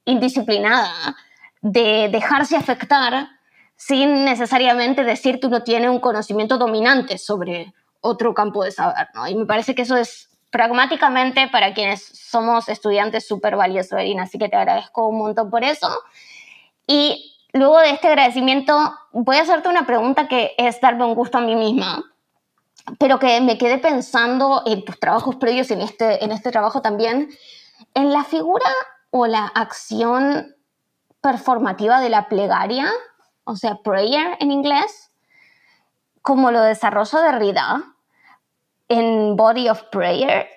indisciplinada de dejarse afectar sin necesariamente decir que uno tiene un conocimiento dominante sobre otro campo de saber. Y me parece que eso es pragmáticamente para quienes somos estudiantes súper valioso, Erin, así que te agradezco un montón por eso. Y luego de este agradecimiento, voy a hacerte una pregunta que es darme un gusto a mí misma pero que me quedé pensando en tus trabajos previos, en este, en este trabajo también, en la figura o la acción performativa de la plegaria, o sea, prayer en inglés, como lo desarrolla Derrida en Body of Prayer,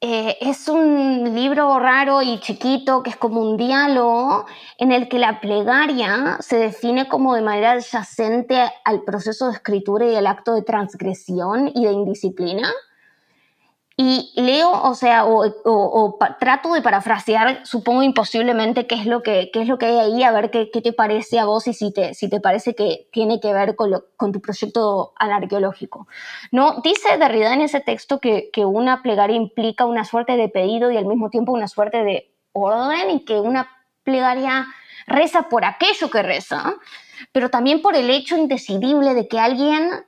eh, es un libro raro y chiquito que es como un diálogo en el que la plegaria se define como de manera adyacente al proceso de escritura y al acto de transgresión y de indisciplina. Y leo, o sea, o, trato de parafrasear, supongo imposiblemente, qué es lo que, qué es lo que hay ahí, a ver qué, qué, te parece a vos y si te, si te parece que tiene que ver con, con tu proyecto anarqueológico. ¿No? Dice Derrida en ese texto que, que una plegaria implica una suerte de pedido y al mismo tiempo una suerte de orden y que una plegaria reza por aquello que reza, pero también por el hecho indecidible de que alguien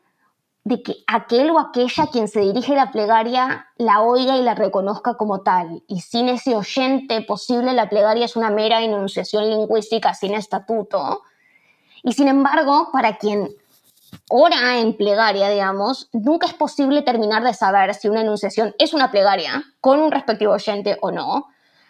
de que aquel o aquella quien se dirige la plegaria la oiga y la reconozca como tal. Y sin ese oyente posible, la plegaria es una mera enunciación lingüística sin estatuto. Y sin embargo, para quien ora en plegaria, digamos, nunca es posible terminar de saber si una enunciación es una plegaria con un respectivo oyente o no,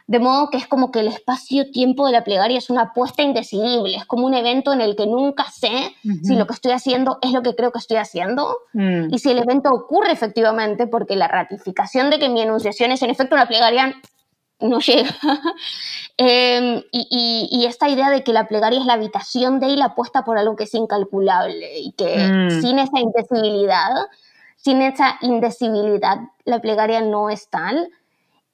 de modo que es como que el espacio-tiempo de la plegaria es una apuesta indecidible, es como un evento en el que nunca sé si lo que estoy haciendo es lo que creo que estoy haciendo mm. y si el evento ocurre efectivamente, porque la ratificación de que mi enunciación es en efecto una plegaria no llega. Em, y, esta idea de que la plegaria es la habitación de y la apuesta por algo que es incalculable y que mm. sin esa indecibilidad, sin esa indecibilidad, la plegaria no es tal.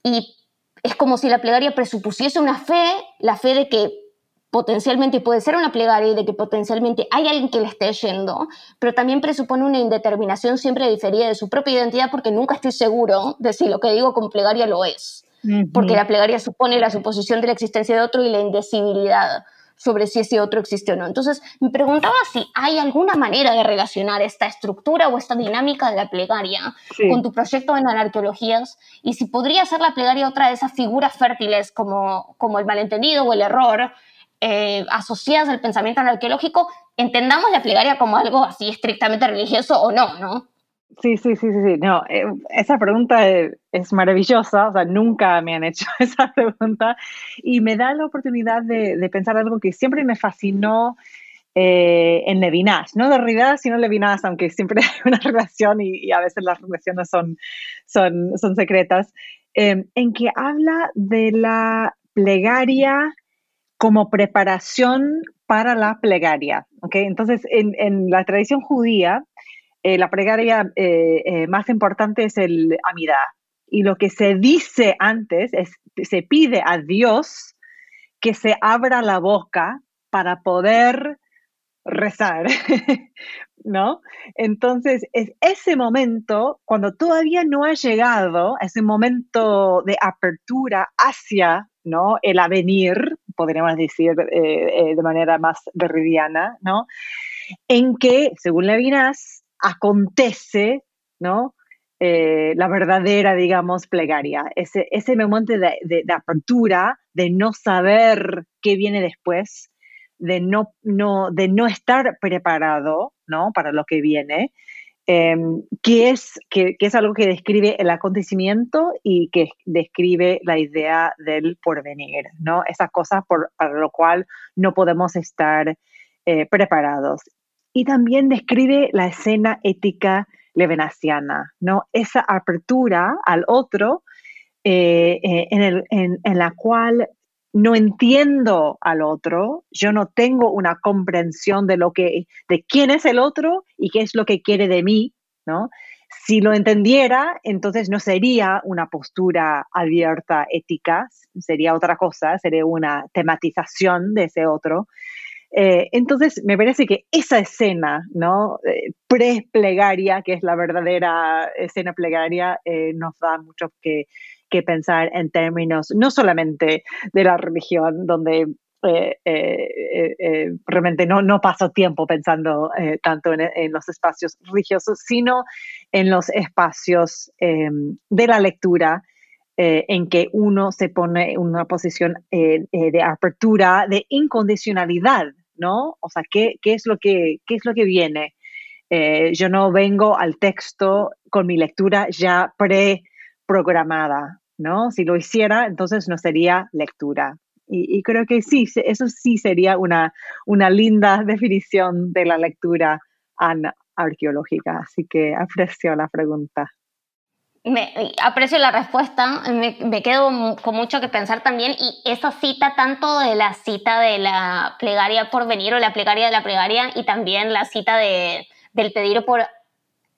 Y es como si la plegaria presupusiese una fe, la fe de que potencialmente puede ser una plegaria y de que potencialmente hay alguien que le esté yendo, pero también presupone una indeterminación siempre diferida de su propia identidad porque nunca estoy seguro de si lo que digo con plegaria lo es, porque la plegaria supone la suposición de la existencia de otro y la indecibilidad sobre si ese otro existe o no. Entonces, me preguntaba si hay alguna manera de relacionar esta estructura o esta dinámica de la plegaria con tu proyecto en arqueologías y si podría ser la plegaria otra de esas figuras fértiles como, como el malentendido o el error eh, asociadas al pensamiento arqueológico, entendamos la plegaria como algo así estrictamente religioso o no, ¿no? Sí, sí, sí, sí, No, eh, esa pregunta es, maravillosa, o sea, nunca me han hecho esa pregunta y me da la oportunidad de, pensar algo que siempre me fascinó eh, en Levinas, no de Derrida, sino Levinas, aunque siempre hay una relación y, a veces las relaciones son, son, son secretas, em, en que habla de la plegaria como preparación para la plegaria. ¿okay? Entonces, en, en la tradición judía, eh, la plegaria eh, eh, más importante es el amida. Y lo que se dice antes es, se pide a Dios que se abra la boca para poder rezar, ¿no? Entonces, es ese momento, cuando todavía no ha llegado, ese momento de apertura hacia, ¿no? El avenir, podríamos decir eh, de manera más derridiana, ¿no? En que, según Levinas, acontece, ¿no? Eh, la verdadera, digamos, plegaria, ese, ese momento de, apertura, de no saber qué viene después, de no, no, de no estar preparado ¿no? para lo que viene, em, que, es, que, es algo que describe el acontecimiento y que describe la idea del porvenir, ¿no? esas cosas por, para lo cual no podemos estar eh, preparados. Y también describe la escena ética levenaciana, ¿no? Esa apertura al otro eh, eh, en, en, la cual no entiendo al otro, yo no tengo una comprensión de lo que, de quién es el otro y qué es lo que quiere de mí, ¿no? Si lo entendiera, entonces no sería una postura abierta ética, sería otra cosa, sería una tematización de ese otro. Eh, entonces, me parece que esa escena, ¿no? Eh, pre-plegaria, que es la verdadera escena plegaria, eh, nos da mucho que, pensar en términos no solamente de la religión, donde realmente no, no paso tiempo pensando tanto en, los espacios religiosos, sino en los espacios em, de la lectura en que uno se pone en una posición de apertura, de incondicionalidad, ¿no? O sea, ¿qué, qué es, lo que, qué es lo que viene? Eh, yo no vengo al texto con mi lectura ya preprogramada, ¿no? Si lo hiciera, entonces no sería lectura. Y, creo que sí, eso sí sería una, una linda definición de la lectura arqueológica. Así que aprecio la pregunta me, aprecio la respuesta, me, quedo con mucho que pensar también y esa cita tanto de la cita de la plegaria por venir o la plegaria de la plegaria y también la cita de, del pedir por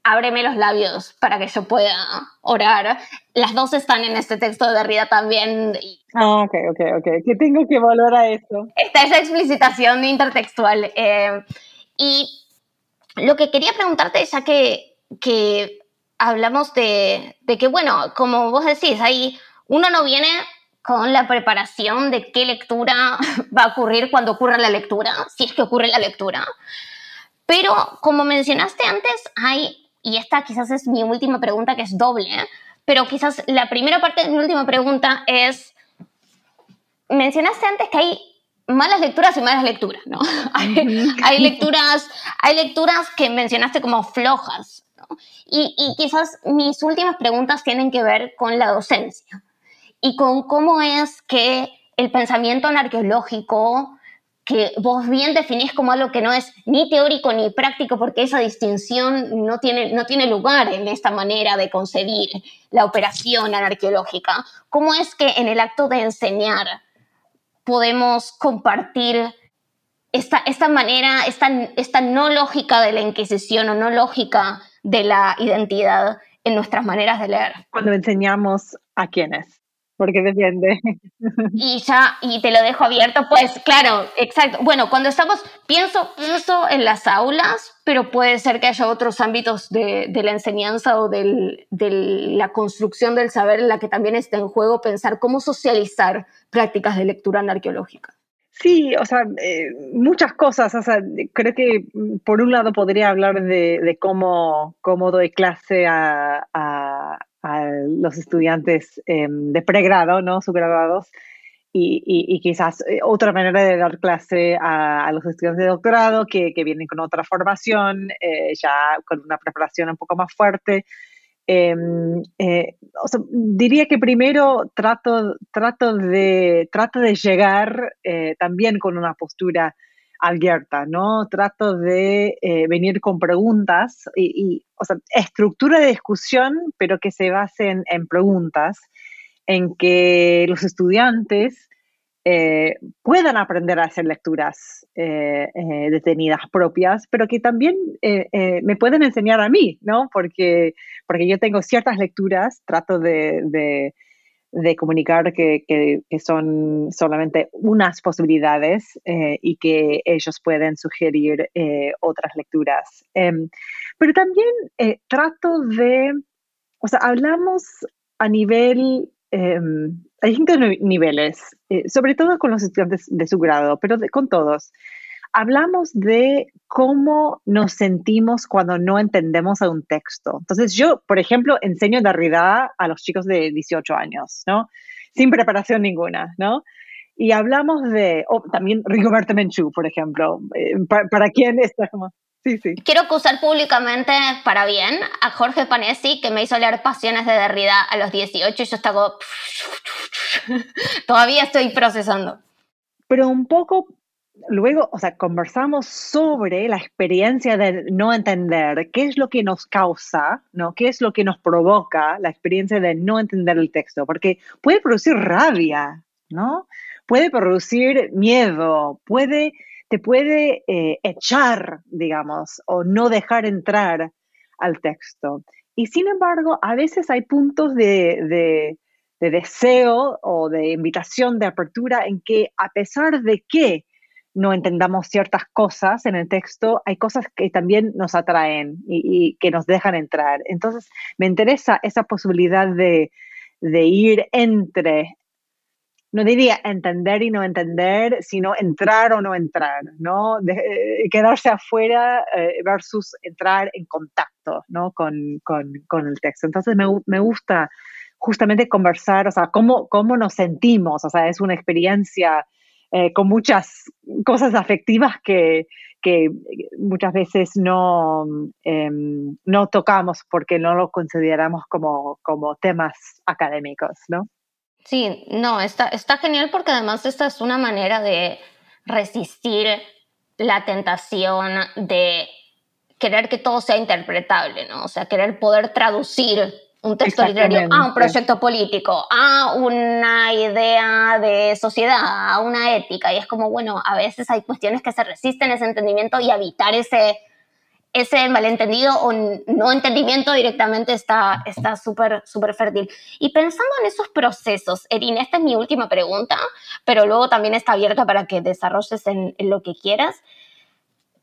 ábreme los labios para que yo pueda orar. Las dos están en este texto de Derrida también. Ah, ok, ok, ok. Que tengo que volver a eso. Está esa explicitación intertextual. Eh, y lo que quería preguntarte, ya que, que hablamos de, que, bueno, como vos decís, ahí uno no viene con la preparación de qué lectura va a ocurrir cuando ocurra la lectura, si es que ocurre la lectura. Pero como mencionaste antes, hay, y esta quizás es mi última pregunta que es doble, pero quizás la primera parte de mi última pregunta es, mencionaste antes que hay malas lecturas y malas lecturas, ¿no? hay, lecturas, hay lecturas que mencionaste como flojas, y, quizás mis últimas preguntas tienen que ver con la docencia y con cómo es que el pensamiento anarqueológico, que vos bien definís como algo que no es ni teórico ni práctico, porque esa distinción no tiene, no tiene lugar en esta manera de concebir la operación anarqueológica, ¿cómo es que en el acto de enseñar podemos compartir esta, esta manera, esta, esta no lógica de la Inquisición o no lógica de la identidad en nuestras maneras de leer. Cuando enseñamos a quiénes, porque depende. Y ya, y te lo dejo abierto, pues claro, exacto. Bueno, cuando estamos, pienso, pienso en las aulas, pero puede ser que haya otros ámbitos de, la enseñanza o de la construcción del saber en la que también está en juego pensar cómo socializar prácticas de lectura arqueológica. Sí, o sea, eh, muchas cosas. O sea, creo que mm, por un lado podría hablar de, cómo, cómo doy clase a, los estudiantes em, de pregrado, ¿no? Subgraduados. Y, y, quizás eh, otra manera de dar clase a, los estudiantes de doctorado que, que vienen con otra formación, eh, ya con una preparación un poco más fuerte. Em, eh, diría que primero trato, trato, de, trato de llegar eh, también con una postura abierta, ¿no? Trato de eh, venir con preguntas y, o sea, estructura de discusión, pero que se basen en preguntas, en que los estudiantes eh, puedan aprender a hacer lecturas eh, eh, detenidas propias, pero que también me pueden enseñar a mí, ¿no? Porque, porque yo tengo ciertas lecturas, trato de, de comunicar que, son solamente unas posibilidades eh, y que ellos pueden sugerir eh, otras lecturas. Em, pero también eh, trato de, o sea, hablamos a nivel, em, a distintos niveles, sobre todo con los estudiantes de su grado, pero con todos hablamos de cómo nos sentimos cuando no entendemos a un texto. Entonces, yo, por ejemplo, enseño Derrida a los chicos de 18 años, ¿no? Sin preparación ninguna, ¿no? Y hablamos de, o también Rigoberto Menchú, por ejemplo, eh, para, quien está como... Sí, sí. Quiero acusar públicamente para bien a Jorge Panesi, que me hizo leer Pasiones de Derrida a los 18 y yo estaba... Todavía estoy procesando. Pero un poco luego, o sea, conversamos sobre la experiencia de no entender, qué es lo que nos causa, ¿no? ¿Qué es lo que nos provoca la experiencia de no entender el texto? Porque puede producir rabia, ¿no? Puede producir miedo, puede, te puede eh, echar, digamos, o no dejar entrar al texto. Y sin embargo, a veces hay puntos de, de deseo o de invitación, de apertura, en que a pesar de que no entendamos ciertas cosas en el texto, hay cosas que también nos atraen y, que nos dejan entrar. Entonces, me interesa esa posibilidad de, ir entre, no diría entender y no entender, sino entrar o no entrar, ¿no? Eh, quedarse afuera eh, versus entrar en contacto, ¿no? Con, el texto. Entonces, me, me, gusta justamente conversar, o sea, cómo, cómo nos sentimos, o sea, es una experiencia eh, con muchas cosas afectivas que, muchas veces no, em, no tocamos porque no lo consideramos como, como temas académicos, ¿no? Sí, no, está, está genial porque además esta es una manera de resistir la tentación de querer que todo sea interpretable, ¿no? O sea, querer poder traducir un texto literario a un proyecto político, a una idea de sociedad, a una ética. Y es como, bueno, a veces hay cuestiones que se resisten a ese entendimiento y evitar ese, ese malentendido o no entendimiento directamente está súper súper fértil. Y pensando en esos procesos, Erin, esta es mi última pregunta, pero luego también está abierta para que desarrolles en, lo que quieras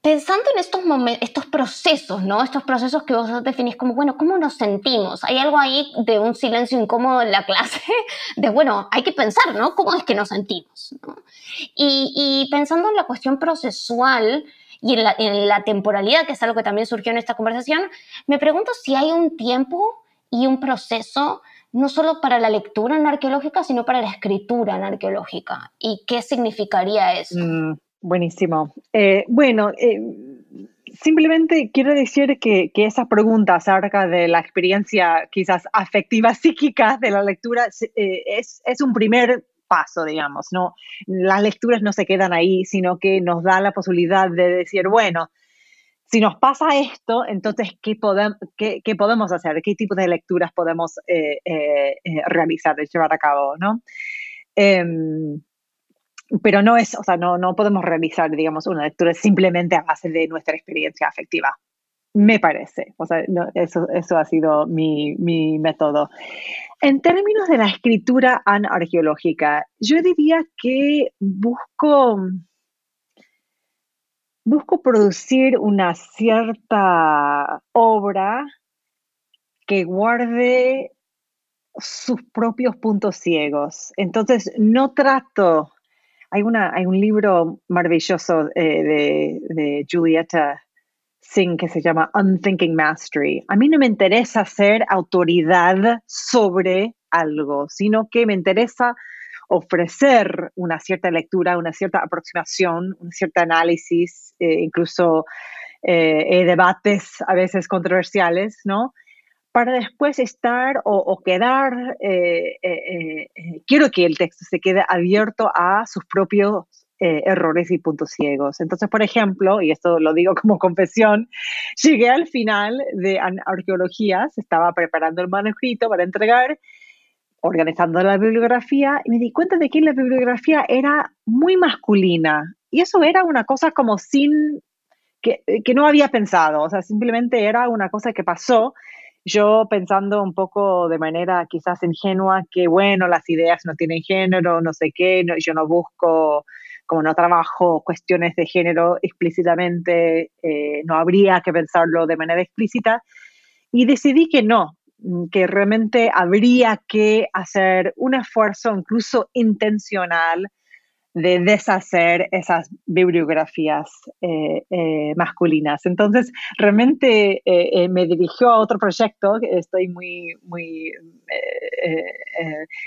pensando en estos, estos procesos, ¿no? Estos procesos que vos definís como, bueno, ¿cómo nos sentimos? Hay algo ahí de un silencio incómodo en la clase, de, bueno, hay que pensar, ¿no? ¿Cómo es que nos sentimos? Y, pensando en la cuestión procesual y en la, temporalidad, que es algo que también surgió en esta conversación, me pregunto si hay un tiempo y un proceso no solo para la lectura en arqueológica, sino para la escritura en arqueológica. ¿Y qué significaría eso? Mm, Buenísimo. Eh, bueno, eh, simplemente quiero decir que, que, esa pregunta acerca de la experiencia quizás afectiva psíquica de la lectura eh, es, es, un primer paso, digamos, ¿no? Las lecturas no se quedan ahí, sino que nos da la posibilidad de decir, bueno, si nos pasa esto, entonces, ¿qué, qué, podemos hacer? ¿Qué tipo de lecturas podemos realizar, llevar a cabo, ¿no? Em, pero no es, o sea, no, no podemos realizar, digamos, una lectura simplemente a base de nuestra experiencia afectiva. Me parece, o sea, eso, eso ha sido mi, mi método. En términos de la escritura anarqueológica, yo diría que busco, busco producir una cierta obra que guarde sus propios puntos ciegos. Entonces, no trato hay, una, hay un libro maravilloso eh, de, de Julieta Singh que se llama Unthinking Mastery. A mí no me interesa ser autoridad sobre algo, sino que me interesa ofrecer una cierta lectura, una cierta aproximación, un cierto análisis, eh, incluso eh, debates a veces controversiales, ¿no? para después estar o, quedar, eh, eh, eh, quiero que el texto se quede abierto a sus propios errores y puntos ciegos. Entonces, por ejemplo, y esto lo digo como confesión, llegué al final de arqueologías, estaba preparando el manuscrito para entregar, organizando la bibliografía y me di cuenta de que la bibliografía era muy masculina. Y eso era una cosa como sin, que, que no había pensado, o sea, simplemente era una cosa que pasó. Yo pensando un poco de manera quizás ingenua que, bueno, las ideas no tienen género, no sé qué, yo no busco, como no trabajo cuestiones de género explícitamente, eh, no habría que pensarlo de manera explícita. Y decidí que no, que realmente habría que hacer un esfuerzo incluso intencional de deshacer esas bibliografías eh, eh, masculinas. Entonces, realmente eh, me dirigió a otro proyecto, estoy muy, muy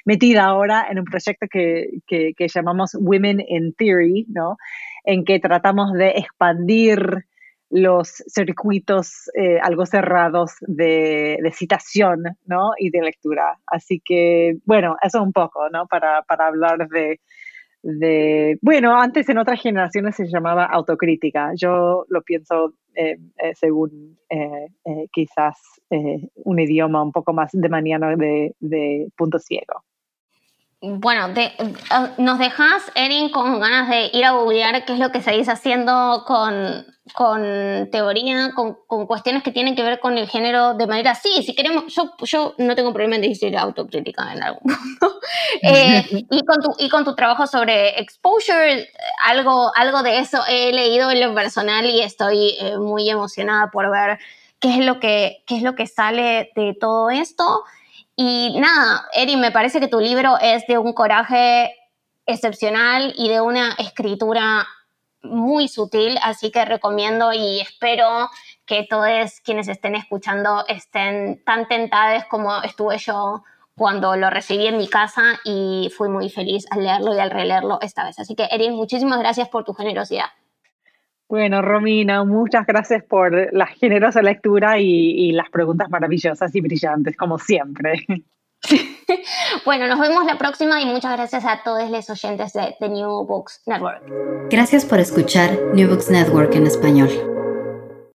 metida ahora en un proyecto que, que, llamamos Women in Theory, ¿no? en que tratamos de expandir los circuitos algo cerrados de, de, citación ¿no? y de lectura. Así que, bueno, eso un poco, ¿no? Para, para hablar de, de, bueno, antes en otras generaciones se llamaba autocrítica. Yo lo pienso eh, eh, según eh, quizás un idioma un poco más de mañana de, de punto ciego. Bueno, nos dejas, Erin, con ganas de ir a googlear qué es lo que seguís haciendo con, con teoría, con, con, cuestiones que tienen que ver con el género de manera sí, si queremos, yo, yo no tengo problema en decir autocrítica en algún punto. Eh, y, con tu, y con tu trabajo sobre exposure, algo, algo de eso he leído en lo personal y estoy eh, muy emocionada por ver qué es, lo que, qué es lo que sale de todo esto. Y nada, Erin, me parece que tu libro es de un coraje excepcional y de una escritura muy sutil, así que recomiendo y espero que todos quienes estén escuchando estén tan tentados como estuve yo cuando lo recibí en mi casa y fui muy feliz al leerlo y al releerlo esta vez. Así que, Erin, muchísimas gracias por tu generosidad. Bueno, Romina, muchas gracias por la generosa lectura y, las preguntas maravillosas y brillantes, como siempre. bueno, nos vemos la próxima y muchas gracias a todos los oyentes de, de New Books Network. Gracias por escuchar New Books Network en español.